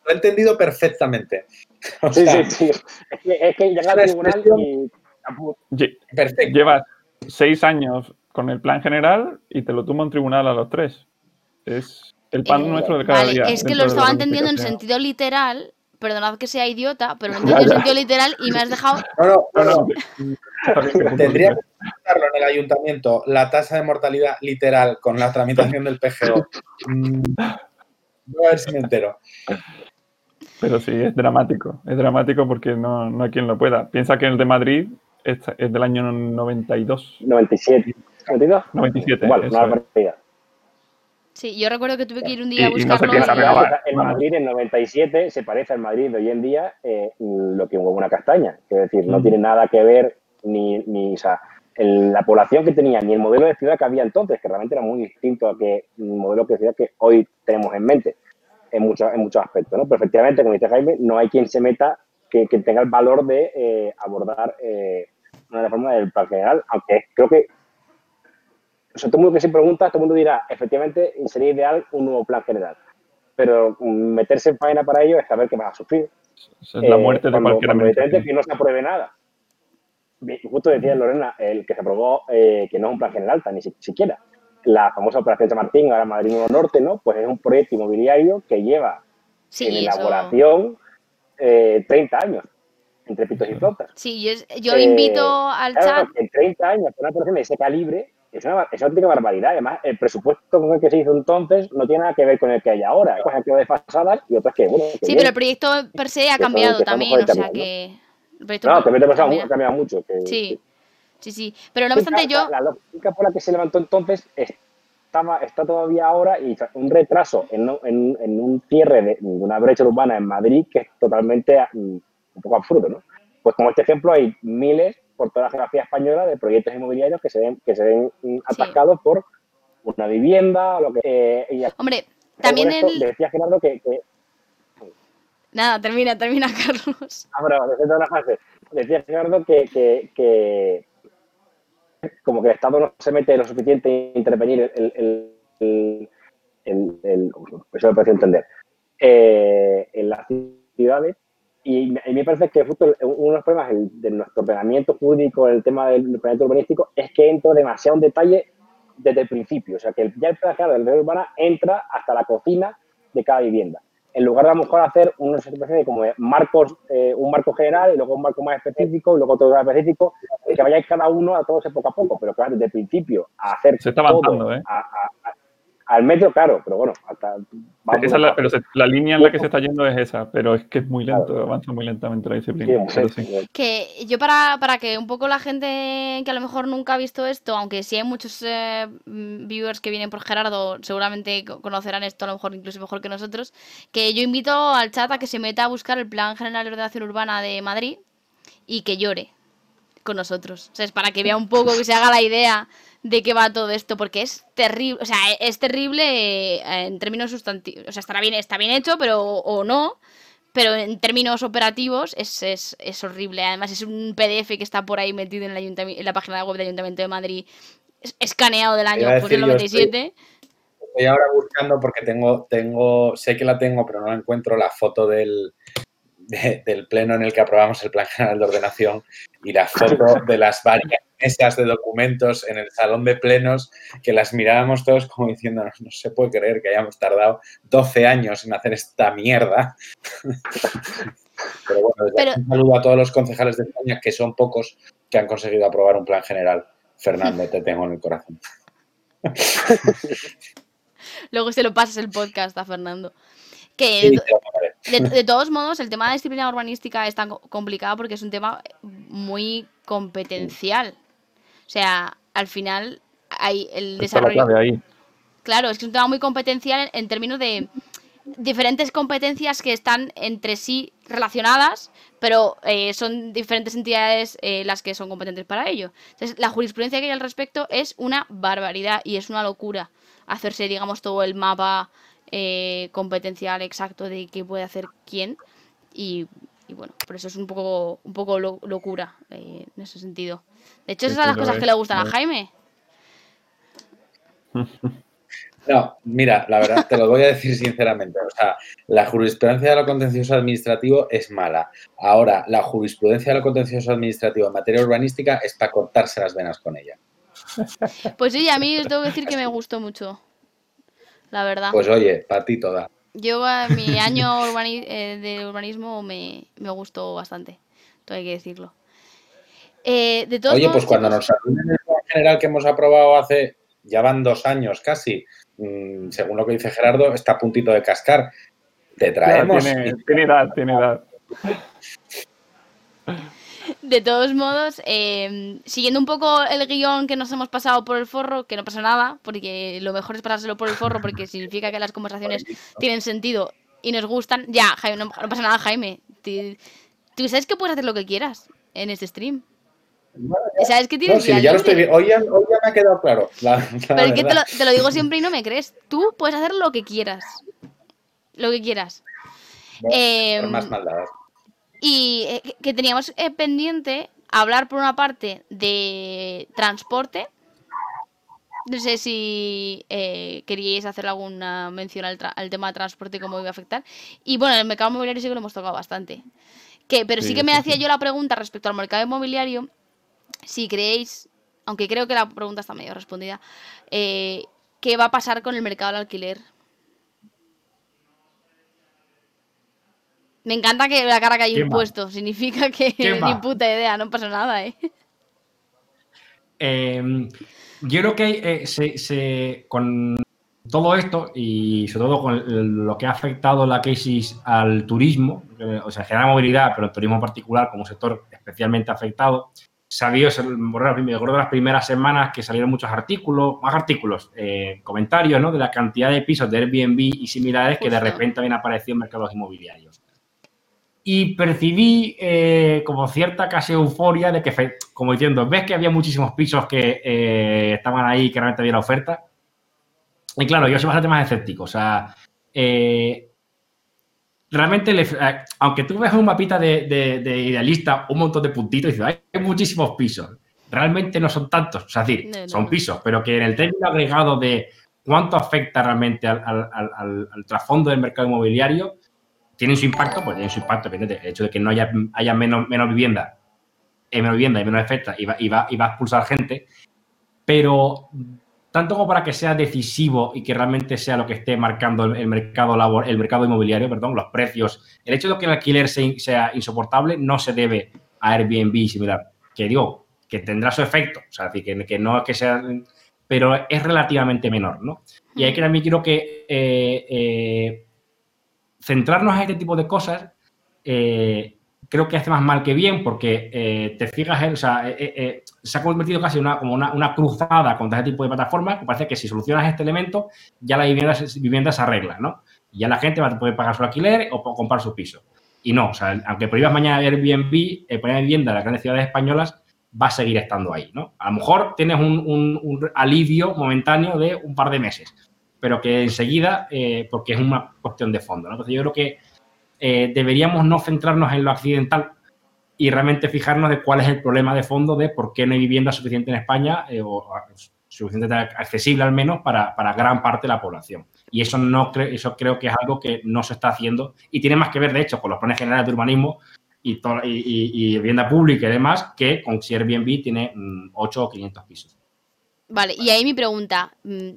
Lo he entendido perfectamente. O Sí, sea, sí, sí. Es que, es que llega la al tribunal y... apu- Lle- Perfecto. Llevas seis años con el plan general y te lo tumba un tribunal a los tres. Es el pan Eh, nuestro de cada vale, día. es que lo estaba entendiendo en sentido literal. Perdonad que sea idiota, pero lo entiendo en sentido literal y me has dejado. No, no, no, no. Tendría que preguntarlo en el ayuntamiento la tasa de mortalidad literal con la tramitación del PGO. Mm, Voy a ver si me entero. Pero sí, es dramático. Es dramático porque no, no hay quien lo pueda. Piensa que el de Madrid es, es del año 92, 97. ¿92? 97. Igual, eso una barbaridad. Sí, yo recuerdo que tuve que ir un Y- día a y no se buscarlo. piensa y- renovar. El. Madrid en 97 se parece al Madrid de hoy en día eh, lo que hubo una castaña. Es decir, no Mm. tiene nada que ver ni, ni o sea, el- la población que tenía, ni el modelo de ciudad que había entonces, que realmente era muy distinto a que el modelo de ciudad que hoy tenemos en mente en muchos, en muchos aspectos. ¿no? Pero efectivamente, como dice Jaime, no hay quien se meta que, que tenga el valor de eh, abordar eh, una reforma del plan general, aunque creo que o sea, todo el mundo que se pregunta, todo el mundo dirá, efectivamente, sería ideal un nuevo plan general. Pero mm, meterse en faena para ello es saber que vas a sufrir. Esa es la Eh, muerte de cuando- cualquier cuando que no se apruebe nada. Justo decía Lorena, el que se aprobó, eh, que no es un plan general, tan ni si- siquiera. La famosa Operación San Martín, ahora Madrid Nuevo Norte, ¿no? Pues es un proyecto inmobiliario que lleva Sí, en eso- elaboración eh, 30 años, entre pitos y flautas. Sí, yo, yo Eh, invito al Claro, chat. en 30 años, una operación de ese calibre, es una, es una auténtica barbaridad. Además, el presupuesto con el que se hizo entonces no tiene nada que ver con el que hay ahora. Hay cosas que desfasadas y otras que, bueno, que Sí, bien. pero el proyecto per se ha cambiado que también, o sea que. el proyecto No, te ha cambia. cambiado mucho. Que, Sí, sí, sí. Pero no obstante, yo. La lógica por la que se levantó entonces estaba, está todavía ahora y un retraso en, no- en- en un cierre de, de una brecha urbana en Madrid que es totalmente mm, un poco absurdo, ¿no? Pues como este ejemplo hay miles por toda la geografía española de proyectos inmobiliarios que se ven, que se ven mm, atascados por una vivienda o lo que... eh, y Hombre, también esto el. Decía Gerardo que... que Nada, termina, termina, Carlos. ah, pero desde la fase. Decía Gerardo que, que, que como que el Estado no se mete lo suficiente en intervenir el, el, el, el- el- eso me parece entender eh, en las ciudades y me- a mí me parece que justo uno de los problemas de nuestro ordenamiento jurídico en el tema del planeamiento urbanístico es que entra demasiado en detalle desde el principio, o sea que ya el plan general de la urbana entra hasta la cocina de cada vivienda en lugar de a lo mejor hacer una especie de como marcos, eh, un marco general y luego un marco más específico y luego otro más específico, que vayáis cada uno a todos poco a poco, pero claro, desde el principio a hacer Se está todo avanzando, ¿eh? a- a- a- al metro, claro, pero bueno, hasta Esa es la, pero se- la línea en la que se está yendo es esa, pero es que es muy lento, avanza muy lentamente la sí, disciplina. pero sí. Que yo para, para que un poco la gente que a lo mejor nunca ha visto esto, aunque sí hay muchos eh, mm, viewers que vienen por Gerardo, seguramente co- conocerán esto a lo mejor incluso mejor que nosotros, que yo invito al chat a que se meta a buscar el Plan General de Ordenación Urbana de Madrid y que llore con nosotros. O sea, es para que vea un poco, que se haga la idea de qué va todo esto, porque es terrible, o sea, es terrible eh, en términos sustantivos. O sea, estará bien, está bien hecho, pero o no, pero en términos operativos es, es, es horrible. Además, es un PDF que está por ahí metido en, ayuntami- en la página web del Ayuntamiento de Madrid, es- escaneado del año Iba a pues, del decir, yo estoy- 97. Estoy ahora buscando porque tengo, tengo, sé que la tengo, pero no la encuentro la foto del, del pleno en el que aprobamos el Plan General de Ordenación y la foto de las varias mesas de documentos en el salón de plenos que las mirábamos todos como diciendo, no, se puede creer que hayamos tardado 12 años en hacer esta mierda. Pero bueno, un saludo a todos los concejales de España, que son pocos, que han conseguido aprobar un plan general. Fernando, te tengo en el corazón. Luego se lo pasas el podcast a Fernando. Que de, todos modos, el tema de disciplina urbanística es tan complicado porque es un tema muy competencial. O sea, al final hay el desarrollo. Claro, es que es un tema muy competencial en términos de diferentes competencias que están entre sí relacionadas, pero eh, son diferentes entidades eh, las que son competentes para ello. Entonces, la jurisprudencia que hay al respecto es una barbaridad y es una locura hacerse, digamos, todo el mapa eh, competencial exacto de qué puede hacer quién. Y, bueno, por eso es un poco, un poco locura en ese sentido. De hecho, esas son las cosas que le gustan a Jaime. No, mira, la verdad, te lo voy a decir sinceramente. O sea, la jurisprudencia de lo contencioso administrativo es mala. Ahora, la jurisprudencia de lo contencioso administrativo en materia urbanística es para cortarse las venas con ella. Pues sí, a mí os tengo que decir que me gustó mucho. La verdad. Pues oye, para ti toda. Yo, mi año eh, de urbanismo me, gustó bastante. Todo hay que decirlo. Eh, de oye, pues cuando nos salió el general que hemos aprobado hace ya van dos años casi, mm, según lo que dice Gerardo, está a puntito de cascar. Te traemos. tiene, edad, tiene edad. De todos modos, em, siguiendo un poco el guion que nos hemos pasado por el forro, que no pasa nada, porque lo mejor es pasárselo por el forro, porque significa que las conversaciones tienen sentido y nos gustan. Ya, Jaime, no, pasa nada, Jaime. Tú sabes que puedes hacer lo que quieras en este stream. ¿Sabes qué tienes? ya lo estoy hoy, ya, hoy ya me ha quedado claro. Pero es que te lo, digo siempre y no me crees. Tú puedes hacer lo que quieras. Lo que quieras. Em, más maldad. Y eh, que teníamos eh, pendiente hablar por una parte de transporte. No sé si eh, queríais hacer alguna mención al, tema de transporte y cómo iba a afectar. Y bueno, el mercado inmobiliario sí que lo hemos tocado bastante. Que, pero sí, que me hacía yo la pregunta respecto al mercado inmobiliario si creéis, aunque creo que la pregunta está medio respondida, eh, ¿qué va a pasar con el mercado del alquiler? Me encanta que la cara que hay impuesto. Significa que ni puta idea, no pasa nada, ¿eh? Em, yo creo que eh, se, con todo esto y sobre todo con lo que ha afectado la crisis al turismo, o sea, genera movilidad, pero el turismo en particular como sector especialmente afectado, salió, me acuerdo de las primeras semanas que salieron muchos artículos, más artículos, eh, comentarios, ¿no? De la cantidad de pisos de Airbnb y similares que de repente habían aparecido en mercados inmobiliarios. Y percibí eh, como cierta casi euforia de que, como diciendo, ves que había muchísimos pisos que eh, estaban ahí, que realmente había la oferta. Y claro, yo soy bastante más escéptico. O sea, realmente, eh, aunque tú veas un mapita de, idealista, un montón de puntitos, y dices, hay muchísimos pisos. Realmente no son tantos, o sea, decir, son pisos, pero que en el término agregado de cuánto afecta realmente al, trasfondo del mercado inmobiliario, tiene su impacto, pues tiene su impacto, evidente. El hecho de que no haya, haya menos, menos vivienda, eh, menos vivienda y menos efectos y va, y, va, y va a expulsar gente, pero tanto como para que sea decisivo y que realmente sea lo que esté marcando el mercado labor, el mercado inmobiliario, perdón, los precios. El hecho de que el alquiler sea, insoportable no se debe a Airbnb y similar. Que digo, que tendrá su efecto, o sea, que, que no es que sea, pero es relativamente menor, ¿no? Y hay que también quiero que eh, eh, centrarnos en este tipo de cosas eh, creo que hace más mal que bien porque eh, te fijas, o sea, eh, eh, se ha convertido casi una, como una, cruzada contra este tipo de plataformas que parece que si solucionas este elemento ya la vivienda, vivienda se arregla, ¿no? Ya la gente va a poder pagar su alquiler o comprar su piso. Y no, o sea, aunque prohíbas mañana Airbnb, poner vivienda en las grandes ciudades españolas va a seguir estando ahí, ¿no? A lo mejor tienes un, alivio momentáneo de un par de meses, pero que enseguida, porque es una cuestión de fondo, ¿no? Entonces yo creo que eh, deberíamos no centrarnos en lo accidental y realmente fijarnos de cuál es el problema de fondo de por qué no hay vivienda suficiente en España, eh, o, suficientemente accesible al menos para, gran parte de la población. Y eso, no eso creo que es algo que no se está haciendo y tiene más que ver, de hecho, con los planes generales de urbanismo y, y, vivienda pública y demás, que con si Airbnb tiene 8 mm, o 500 pisos. Vale, y ahí mi pregunta, mm,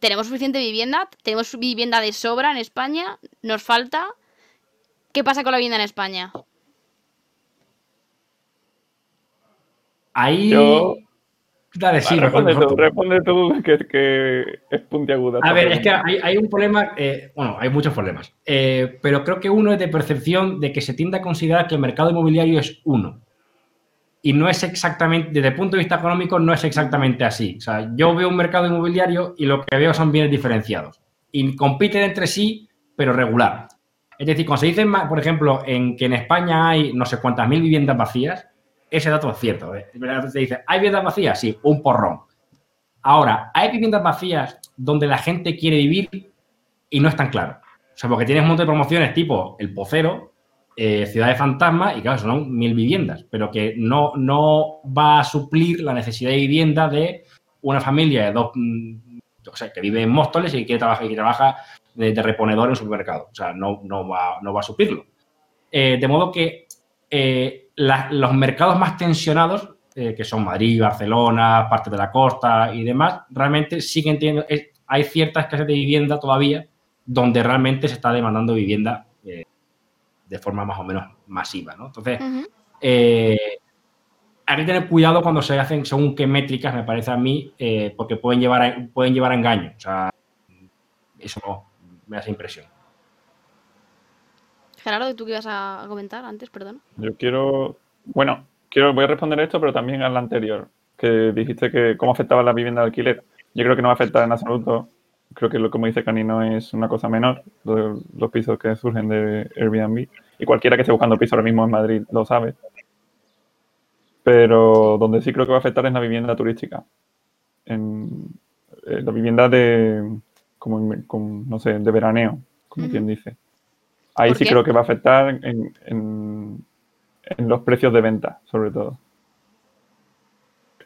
¿tenemos suficiente vivienda? ¿Tenemos vivienda de sobra en España? ¿Nos falta? ¿Qué pasa con la vivienda en España? Ahí. Dale, sí, responde tú, responde tú que, es puntiaguda. A ver, es que hay, un problema, eh, bueno, hay muchos problemas, eh, pero creo que uno es de percepción de que se tiende a considerar que el mercado inmobiliario es uno. Y no es exactamente, desde el punto de vista económico, no es exactamente así. O sea, yo veo un mercado inmobiliario y lo que veo son bienes diferenciados. Y compiten entre sí, pero regular. Es decir, cuando se dice, por ejemplo, en que en España hay no sé cuántas mil viviendas vacías, ese dato es cierto. ¿eh? Se dice, ¿hay viviendas vacías? Sí, un porrón. Ahora, ¿hay viviendas vacías donde la gente quiere vivir y no es tan claro? O sea, porque tienes un montón de promociones tipo El Pocero, eh, Ciudad de Fantasma, y claro, son mil viviendas, pero que no, no va a suplir la necesidad de vivienda de una familia de dos, mm, o sea, que vive en Móstoles y que trabaja, y que trabaja de, reponedor en supermercado. O sea, no, no, va, no va a suplirlo. Eh, de modo que los mercados más tensionados, eh, que son Madrid, Barcelona, parte de la costa y demás, realmente siguen teniendo, hay cierta escasez de vivienda todavía donde realmente se está demandando vivienda eh, de forma más o menos masiva, ¿no? Entonces, eh, hay que tener cuidado cuando se hacen según qué métricas, me parece a mí, porque pueden llevar, a, pueden llevar a engaño. O sea, eso me hace impresión. Gerardo, ¿tú qué ibas a comentar antes? Perdón. Yo quiero, bueno, quiero, voy a responder esto, pero también a la anterior, que dijiste que cómo afectaba la vivienda de alquiler. Yo creo que no va a afectar en absoluto. Creo que lo como dice Canino es una cosa menor, los, los pisos que surgen de Airbnb. Y cualquiera que esté buscando piso ahora mismo en Madrid lo sabe. Pero donde sí creo que va a afectar es la vivienda turística. En, eh, la vivienda de, como, no sé, de veraneo, como quien dice. Ahí sí creo que va a afectar en, los precios de venta, sobre todo.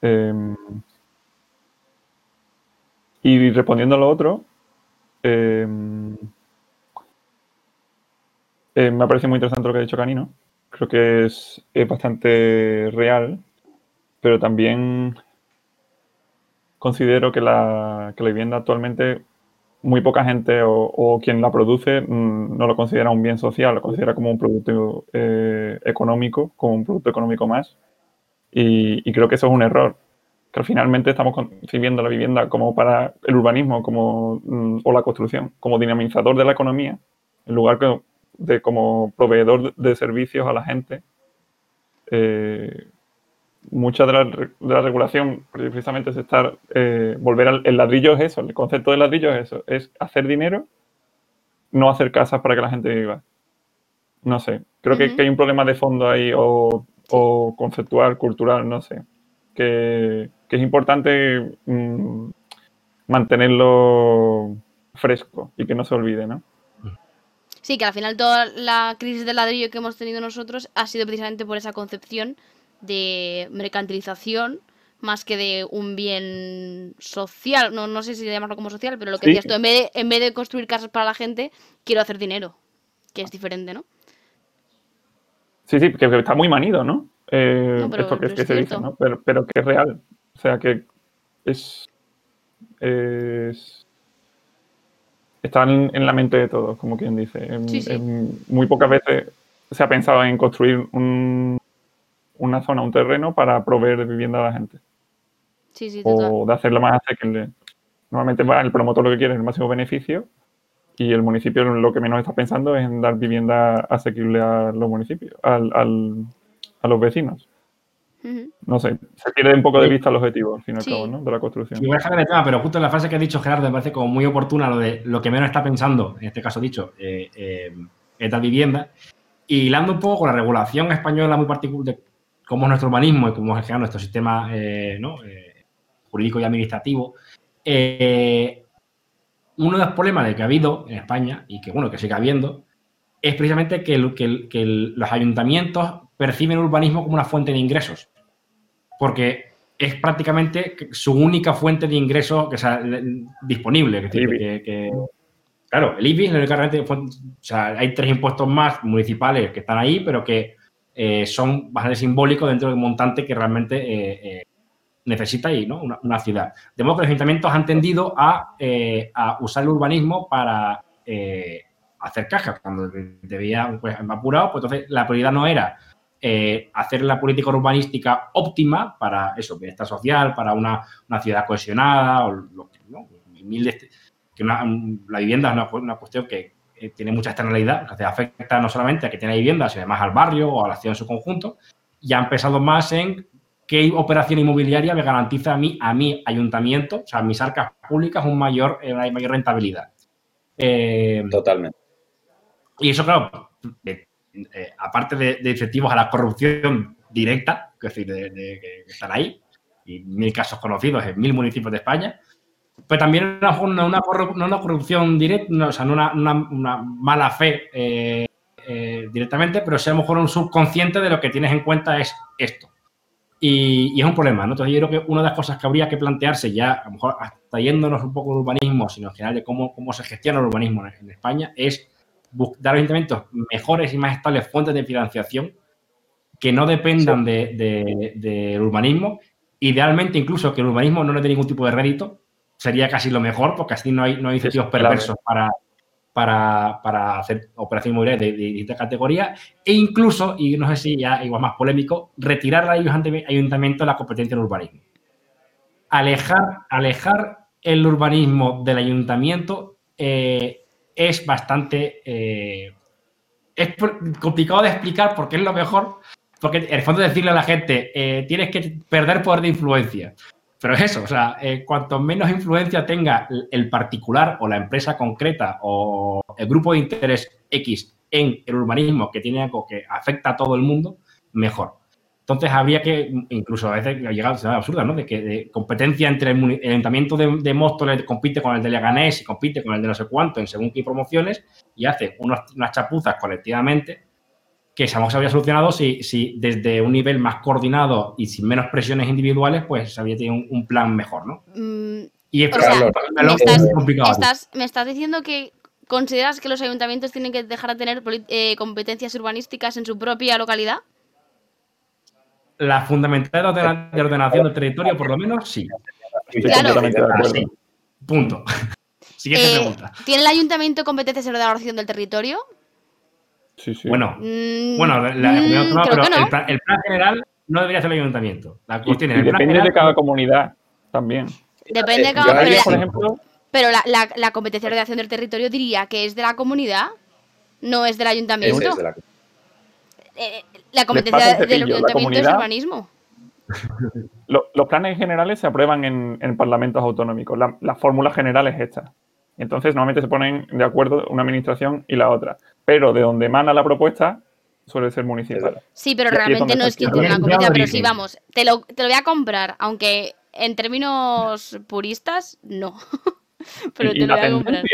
Em, y respondiendo a lo otro, em, eh, me parece muy interesante lo que ha dicho Canino. Creo que es, es bastante real, pero también considero que la, que la vivienda actualmente muy poca gente o, quien la produce mm, no lo considera un bien social, lo considera como un producto eh, económico, como un producto económico más. Y, creo que eso es un error. Que finalmente estamos concibiendo la vivienda como para el urbanismo como, mm, o la construcción, como dinamizador de la economía, en lugar de como proveedor de servicios a la gente. Eh, mucha de la, regulación precisamente es estar, eh, volver al el ladrillo es eso, el concepto de ladrillo es eso, es hacer dinero, no hacer casas para que la gente viva. No sé, creo que, hay un problema de fondo ahí o, conceptual, cultural, no sé, que, es importante mm, mantenerlo fresco y que no se olvide, ¿no? Sí, que al final toda la crisis del ladrillo que hemos tenido nosotros ha sido precisamente por esa concepción de mercantilización más que de un bien social. No, no sé si llamarlo como social, pero lo que decías tú, en vez, de, en vez de construir casas para la gente, quiero hacer dinero, que es diferente, ¿no? Sí, sí, que está muy manido, ¿no? Eh, esto que, es que se dice, ¿no? Pero, pero, que es real. O sea, que es... es está en, la mente de todos, como quien dice. muy pocas veces se ha pensado en construir un, una zona, un terreno para proveer de vivienda a la gente. Sí, sí, o de hacerlo más asequible. Normalmente va el promotor lo que quiere es el máximo beneficio y el municipio lo que menos está pensando es en dar vivienda asequible a los municipios, al, a los vecinos. No sé, se pierde un poco de vista el objetivo, al fin y al cabo, ¿no? De la construcción. voy a dejar el tema, pero justo en la frase que ha dicho Gerardo me parece como muy oportuna lo de lo que menos está pensando, en este caso dicho, eh, eh, es dar vivienda. Y hilando un poco con la regulación española muy particular, cómo es nuestro urbanismo y cómo es nuestro sistema eh, eh, jurídico y administrativo, eh, uno de los problemas que ha habido en España y que, bueno, que sigue habiendo, es precisamente que, los ayuntamientos perciben el urbanismo como una fuente de ingresos. Porque es prácticamente su única fuente de ingreso que sea, disponible. Que, claro, el IBI es la única o sea, hay tres impuestos más municipales que están ahí, pero que eh, son bastante simbólicos dentro del montante que realmente eh, eh, necesita y ¿no? Una, ciudad. De modo que los ayuntamientos han tendido a, usar el urbanismo para hacer cajas. Cuando debía, pues, apurado, pues entonces la prioridad no era hacer la política urbanística óptima para eso, bienestar social, para una, ciudad cohesionada, o lo, ¿no? que la vivienda es una, una cuestión que eh, tiene mucha externalidad, que afecta no solamente a que tiene vivienda, sino además al barrio o a la ciudad en su conjunto, y han pensado más en qué operación inmobiliaria me garantiza a mí, a mi ayuntamiento, o sea, a mis arcas públicas, un mayor, eh, una mayor rentabilidad. Eh, Totalmente. Y eso, claro, aparte de, efectivos a la corrupción directa, es decir, de, que están ahí, y mil casos conocidos en mil municipios de España, pues también una, una, una, corrupción directa, o sea, no una, mala fe eh, eh, directamente, pero sea a lo mejor un subconsciente de lo que tienes en cuenta es esto. Y, es un problema, ¿no? Entonces yo creo que una de las cosas que habría que plantearse ya, a lo mejor hasta yéndonos un poco del urbanismo, sino en general de cómo, cómo se gestiona el urbanismo en, España, es dar ayuntamientos mejores y más estables fuentes de financiación que no dependan del de, urbanismo. Idealmente, incluso que el urbanismo no le dé ningún tipo de rédito, sería casi lo mejor, porque así no hay, no hay incentivos perversos para, para, para, hacer operaciones inmobiliarias de, distintas categorías e incluso, y no sé si ya igual más polémico, retirar al ayuntamiento la competencia del urbanismo. Alejar, alejar el urbanismo del ayuntamiento eh, es bastante... Eh, es complicado de explicar porque es lo mejor, porque en el fondo decirle a la gente, eh, tienes que perder poder de influencia. Pero es eso, o sea, eh, cuanto menos influencia tenga el particular o la empresa concreta o el grupo de interés X en el urbanismo que tiene algo que afecta a todo el mundo, mejor. Entonces habría que, incluso a veces llega a ser absurda, ¿no? De que de competencia entre el, ayuntamiento de, de, Móstoles compite con el de Leganés y compite con el de no sé cuánto en según qué promociones y hace unas chapuzas colectivamente que se había solucionado si, si, desde un nivel más coordinado y sin menos presiones individuales, pues se había tenido un, plan mejor, ¿no? Mm, y es me, estás, complicado. me estás diciendo que consideras que los ayuntamientos tienen que dejar de tener eh, competencias urbanísticas en su propia localidad? La fundamental de ordenación del territorio, por lo menos, sí. Claro. Punto. Siguiente eh, pregunta. ¿Tiene el ayuntamiento competencias en ordenación del territorio? Bueno, mm, bueno la, mm, pero el, plan, general no debería ser el ayuntamiento. La cuestión es depende de cada comunidad también. Depende de cada comunidad. Por ejemplo, pero la, competencia de ordenación del territorio diría que es de la comunidad, no es del ayuntamiento. la... Eh, la... competencia del ayuntamiento es urbanismo. los planes generales se aprueban en, parlamentos autonómicos. La, la fórmula general es esta. Entonces, normalmente se ponen de acuerdo una administración y la otra. Pero de donde emana la propuesta suele ser municipal. Sí, pero realmente no es que tiene una competencia, pero sí, vamos, te lo, te lo voy a comprar, aunque en términos puristas, no. pero te lo voy a comprar.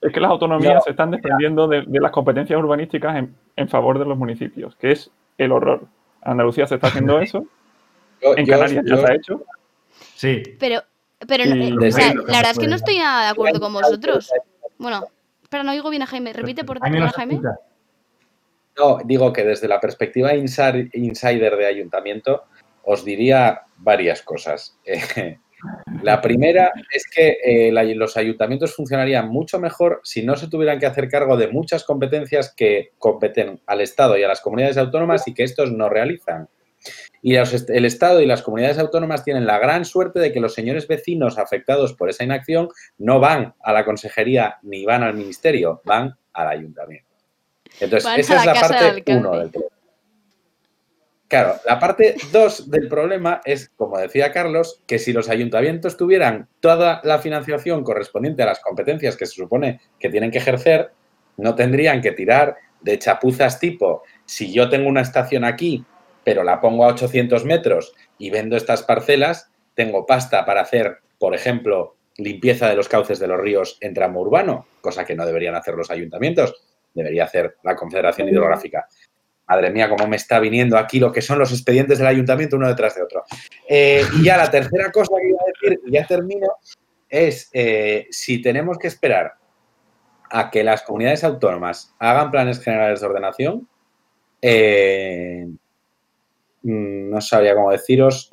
Es que las autonomías se están defendiendo de, las competencias urbanísticas en, favor de los municipios, que es el horror. Andalucía se está haciendo eso. en Canarias ya se ha hecho. Sí. Pero pero eh, la verdad es que no estoy nada de acuerdo con vosotros. Bueno, pero no digo bien a Jaime. Repite por favor, Jaime. No, digo que desde la perspectiva insider de ayuntamiento os diría varias cosas. la primera es que eh, los ayuntamientos funcionarían mucho mejor si no se tuvieran que hacer cargo de muchas competencias que competen al Estado y a las comunidades autónomas y que estos no realizan. Y el Estado y las comunidades autónomas tienen la gran suerte de que los señores vecinos afectados por esa inacción no van a la consejería ni van al ministerio, van al ayuntamiento. Entonces, esa es la parte uno del problema. Claro, la parte dos del problema es, como decía Carlos, que si los ayuntamientos tuvieran toda la financiación correspondiente a las competencias que se supone que tienen que ejercer, no tendrían que tirar de chapuzas tipo, si yo tengo una estación aquí pero la pongo a 800 metros y vendo estas parcelas, tengo pasta para hacer, por ejemplo, limpieza de los cauces de los ríos en tramo urbano, cosa que no deberían hacer los ayuntamientos, debería hacer la Confederación Hidrográfica. Madre mía, cómo me está viniendo aquí lo que son los expedientes del ayuntamiento uno detrás de otro. Eh, y ya la tercera cosa que iba a decir, y ya termino, es eh, si tenemos que esperar a que las comunidades autónomas hagan planes generales de ordenación, eh, no sabría cómo deciros,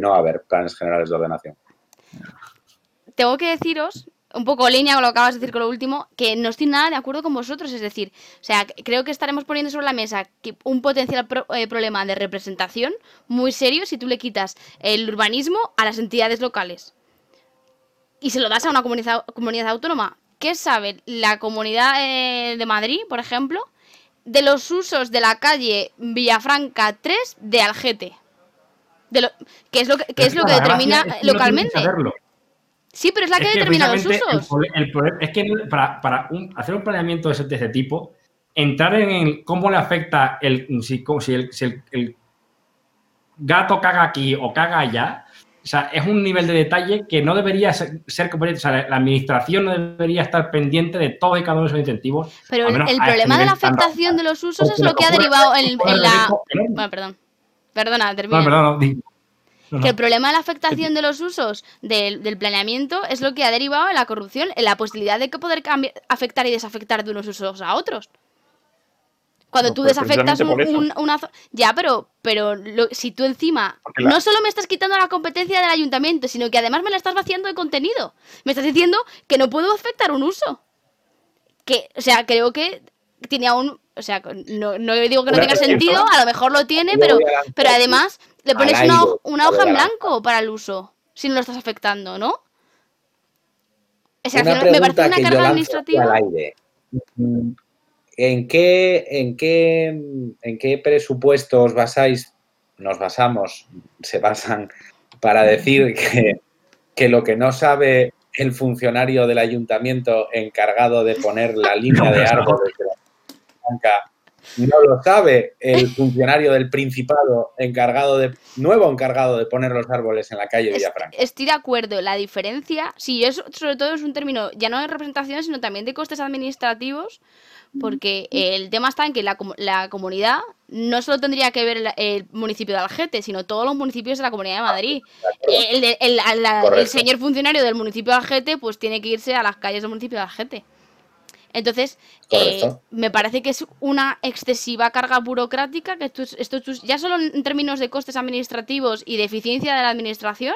no va a haber planes generales de ordenación. Tengo que deciros un poco línea con lo que acabas de decir con lo último, que no estoy nada de acuerdo con vosotros. Es decir, o sea, creo que estaremos poniendo sobre la mesa un potencial eh, problema de representación muy serio si tú le quitas el urbanismo a las entidades locales. Y se lo das a una comunidad, comunidad autónoma. ¿Qué sabe la comunidad eh, de Madrid, por ejemplo, de los usos de la calle Villafranca 3 de Algete? De lo, que es lo que, es lo que determina localmente. Sí, pero es la que, determina los usos. es que para, hacer un planeamiento de ese, tipo, entrar en cómo le afecta el si, el, gato caga aquí o caga allá, o sea, es un nivel de detalle que no debería ser, ser o sea, la administración no debería estar pendiente de todo y cada uno de esos incentivos. Pero el, problema de la afectación de los usos es lo que ha derivado en, la... Bueno, perdón. Perdona, termina. No, perdón, que el problema de la afectación de los usos del, planeamiento es lo que ha derivado en la corrupción, en la posibilidad de que poder afectar y desafectar de unos usos a otros. Cuando tú desafectas un, una Ya, pero, pero si tú encima no solo me estás quitando la competencia del ayuntamiento, sino que además me la estás vaciando de contenido. Me estás diciendo que no puedo afectar un uso. Que, o sea, creo que tiene aún. O sea, no, no digo que no tenga sentido, a lo mejor lo tiene, pero, pero además le pones una, hoja en blanco para el uso, si no lo estás afectando, ¿no? O sea, me parece una carga administrativa. ¿En qué, en, qué, ¿En qué presupuestos basáis, nos basamos, se basan para decir que, que lo que no sabe el funcionario del ayuntamiento encargado de poner la línea de árboles de la no lo sabe el funcionario del Principado encargado de nuevo encargado de poner los árboles en la calle Villafranca. Estoy de acuerdo. La diferencia, sí, es sobre todo es un término ya no de representación, sino también de costes administrativos, porque el tema está en que la, comunidad no solo tendría que ver el, municipio de Algete, sino todos los municipios de la Comunidad de Madrid. el, señor funcionario del municipio de Algete, pues tiene que irse a las calles del municipio de Algete. Entonces, eh, me parece que es una excesiva carga burocrática, que esto, esto, ya solo en términos de costes administrativos y de eficiencia de la administración,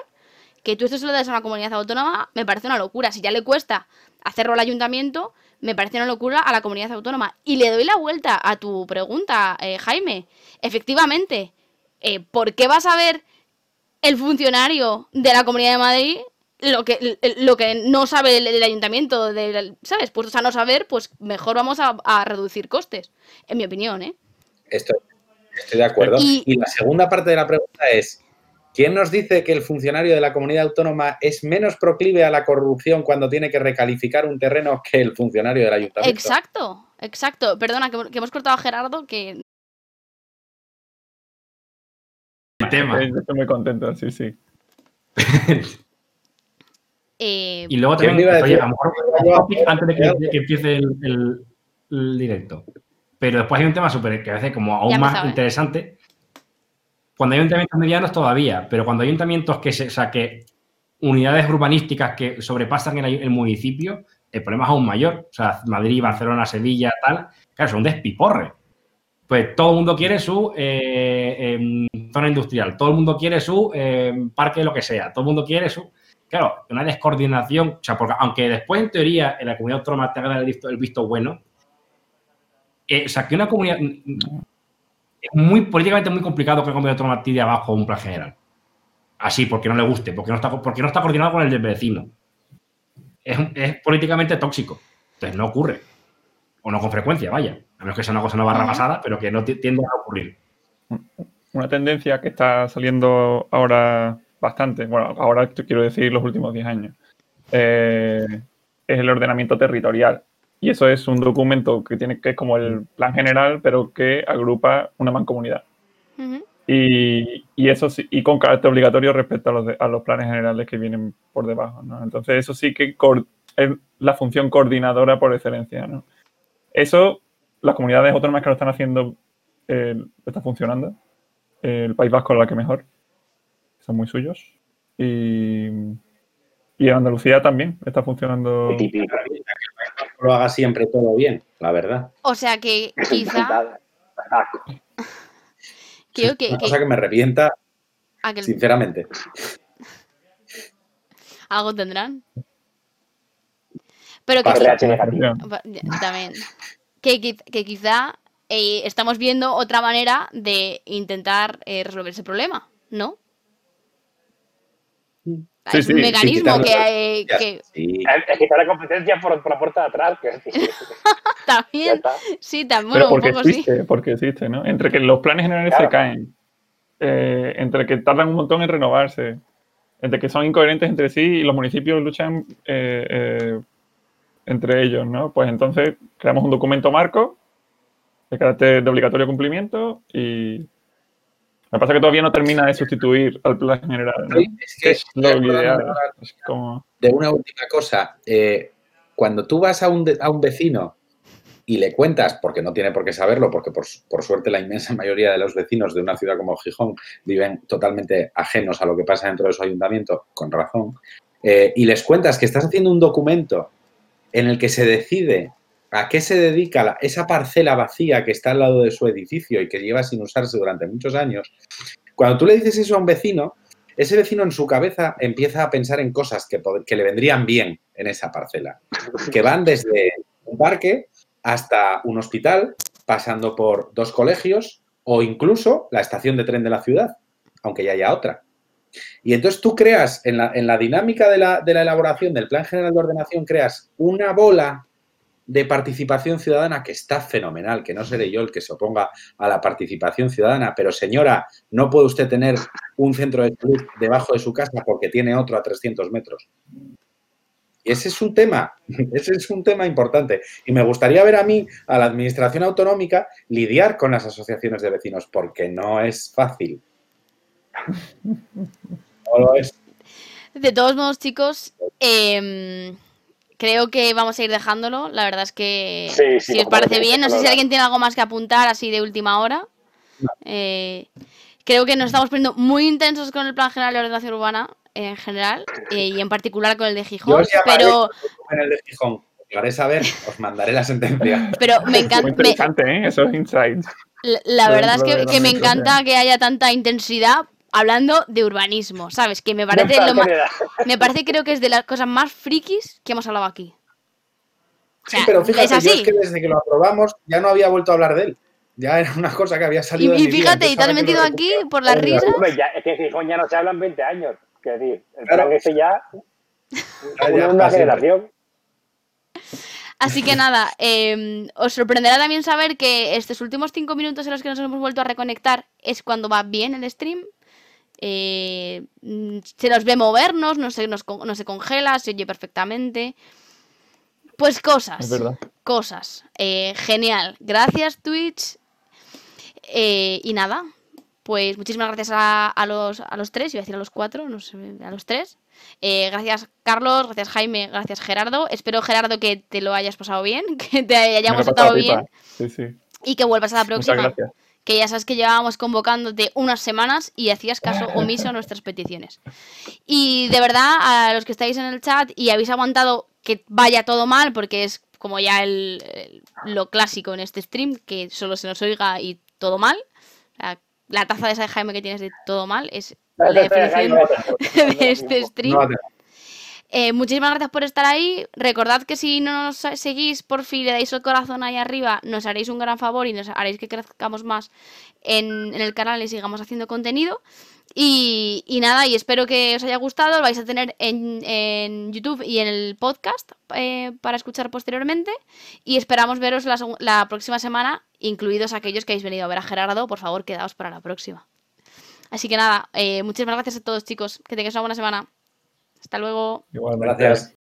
que tú esto se lo des a una comunidad autónoma, me parece una locura. Si ya le cuesta hacerlo al ayuntamiento, me parece una locura a la comunidad autónoma. Y le doy la vuelta a tu pregunta, eh, Jaime. Efectivamente, eh, ¿por qué vas a ver el funcionario de la Comunidad de Madrid lo que, lo que no sabe el, ayuntamiento, ¿sabes? Pues a no saber, pues mejor vamos a, reducir costes, en mi opinión, ¿eh? Estoy, estoy de acuerdo. Y, la segunda parte de la pregunta es, ¿quién nos dice que el funcionario de la comunidad autónoma es menos proclive a la corrupción cuando tiene que recalificar un terreno que el funcionario del ayuntamiento? Exacto, exacto. Perdona, que, hemos cortado a Gerardo, que... tema. Estoy muy contento, sí, sí. Eh, y luego también, a, lo mejor antes de que, empiece el, directo. Pero después hay un tema súper que a veces como aún más interesante. Cuando hay ayuntamientos medianos todavía, pero cuando hay ayuntamientos que se, o sea, que unidades urbanísticas que sobrepasan el, municipio, el problema es aún mayor. O sea, Madrid, Barcelona, Sevilla, tal, claro, son despiporre. Pues todo el mundo quiere su eh, em, zona industrial, todo el mundo quiere su eh, parque, lo que sea, todo el mundo quiere su claro, una descoordinación, o sea, porque aunque después en teoría en la comunidad autónoma te haga el visto, el visto bueno, eh, o sea, que una comunidad es muy políticamente muy complicado que una comunidad autónoma tire abajo un plan general. Así, porque no le guste, porque no está, porque no está coordinado con el del vecino. Es, políticamente tóxico. Entonces no ocurre. O no con frecuencia, vaya. A menos que sea una cosa no barra pasada, pero que no tiende a ocurrir. Una tendencia que está saliendo ahora bastante, bueno, ahora quiero decir los últimos 10 años, eh, es el ordenamiento territorial. Y eso es un documento que tiene que es como el plan general, pero que agrupa una mancomunidad. y, y, eso sí, y con carácter obligatorio respecto a los, a los planes generales que vienen por debajo. ¿no? Entonces, eso sí que es la función coordinadora por excelencia. ¿no? Eso, las comunidades autónomas que lo están haciendo está funcionando. El País Vasco es la que mejor. Son muy suyos. Y, y en Andalucía también está funcionando. Que lo haga siempre todo bien, la verdad. O sea que quizá. que, Una cosa que me revienta, sinceramente. Algo tendrán. Pero que también. Que, que quizá eh, estamos viendo otra manera de intentar eh, resolver ese problema, ¿no? Es un mecanismo que, Es que está la competencia por, la puerta de atrás. también, sí, también. Pero porque existe, porque existe, ¿no? Entre que los planes generales se caen, eh, entre que tardan un montón en renovarse, entre que son incoherentes entre sí y los municipios luchan entre ellos, ¿no? Pues entonces creamos un documento marco de carácter de obligatorio cumplimiento y me pasa que todavía no termina de sustituir al plan general. Es que es lo ideal. De una última cosa, eh, cuando tú vas a un, a un vecino y le cuentas, porque no tiene por qué saberlo, porque por, por, suerte la inmensa mayoría de los vecinos de una ciudad como Gijón viven totalmente ajenos a lo que pasa dentro de su ayuntamiento, con razón, eh, y les cuentas que estás haciendo un documento en el que se decide a qué se dedica esa parcela vacía que está al lado de su edificio y que lleva sin usarse durante muchos años, cuando tú le dices eso a un vecino, ese vecino en su cabeza empieza a pensar en cosas que, que le vendrían bien en esa parcela, que van desde un parque hasta un hospital, pasando por dos colegios o incluso la estación de tren de la ciudad, aunque ya haya otra. Y entonces tú creas, en la, dinámica de la, de la, elaboración del Plan General de Ordenación, creas una bola de participación ciudadana que está fenomenal, que no seré yo el que se oponga a la participación ciudadana, pero señora, no puede usted tener un centro de salud debajo de su casa porque tiene otro a 300 metros. Y ese es un tema, ese es un tema importante. Y me gustaría ver a mí, a la Administración Autonómica, lidiar con las asociaciones de vecinos, porque no es fácil. De todos modos, chicos, em, creo que vamos a ir dejándolo. La verdad es que si os parece bien, no sé si alguien tiene algo más que apuntar así de última hora. Eh, creo que nos estamos poniendo muy intensos con el Plan General de Ordenación Urbana en general eh, y en particular con el de Gijón. pero en el de Gijón. Haré saber, os mandaré la sentencia. Pero me encanta. Muy interesante, ¿eh? Esos insights. La, verdad es que, que me encanta que haya tanta intensidad hablando de urbanismo, ¿sabes? Que me parece lo más, me parece creo que es de las cosas más frikis que hemos hablado aquí. sí, pero fíjate, ¿es, es que desde que lo aprobamos ya no había vuelto a hablar de él. Ya era una cosa que había salido. Y, y fíjate, y te has metido aquí por la risa. es que Gijón ya no se hablan 20 años. Es decir, el plan ese ya. una, una generación. Así que nada, em, os sorprenderá también saber que estos últimos cinco minutos en los que nos hemos vuelto a reconectar es cuando va bien el stream. Eh, mm, se nos ve movernos, no se, no se congela, se oye perfectamente. Pues cosas. Cosas. Eh, genial. Gracias, Twitch. Eh, y nada. Pues muchísimas gracias a, los, a los tres, iba a decir a los cuatro, no sé, a los tres. gracias, Carlos, gracias, Jaime, gracias, Gerardo. Espero, Gerardo, que te lo hayas pasado bien, que te hayamos estado bien. Y que vuelvas a la próxima que ya sabes que llevábamos convocándote unas semanas y hacías caso omiso a nuestras peticiones. Y de verdad, a los que estáis en el chat y habéis aguantado que vaya todo mal, porque es como ya el, lo clásico en este stream, que solo se nos oiga y todo mal. La, taza de esa de Jaime que tienes de todo mal es la definición de este stream. Eh, muchísimas gracias por estar ahí. Recordad que si no nos seguís, por fin le dais el corazón ahí arriba, nos haréis un gran favor y nos haréis que crezcamos más en, el canal y sigamos haciendo contenido. Y, nada, y espero que os haya gustado. Lo vais a tener en, YouTube y en el podcast eh, para escuchar posteriormente. Y esperamos veros la, próxima semana, incluidos aquellos que habéis venido a ver a Gerardo. Por favor, quedaos para la próxima. Así que nada, eh, muchísimas gracias a todos, chicos. Que tengáis una buena semana. Hasta luego. Igual, gracias.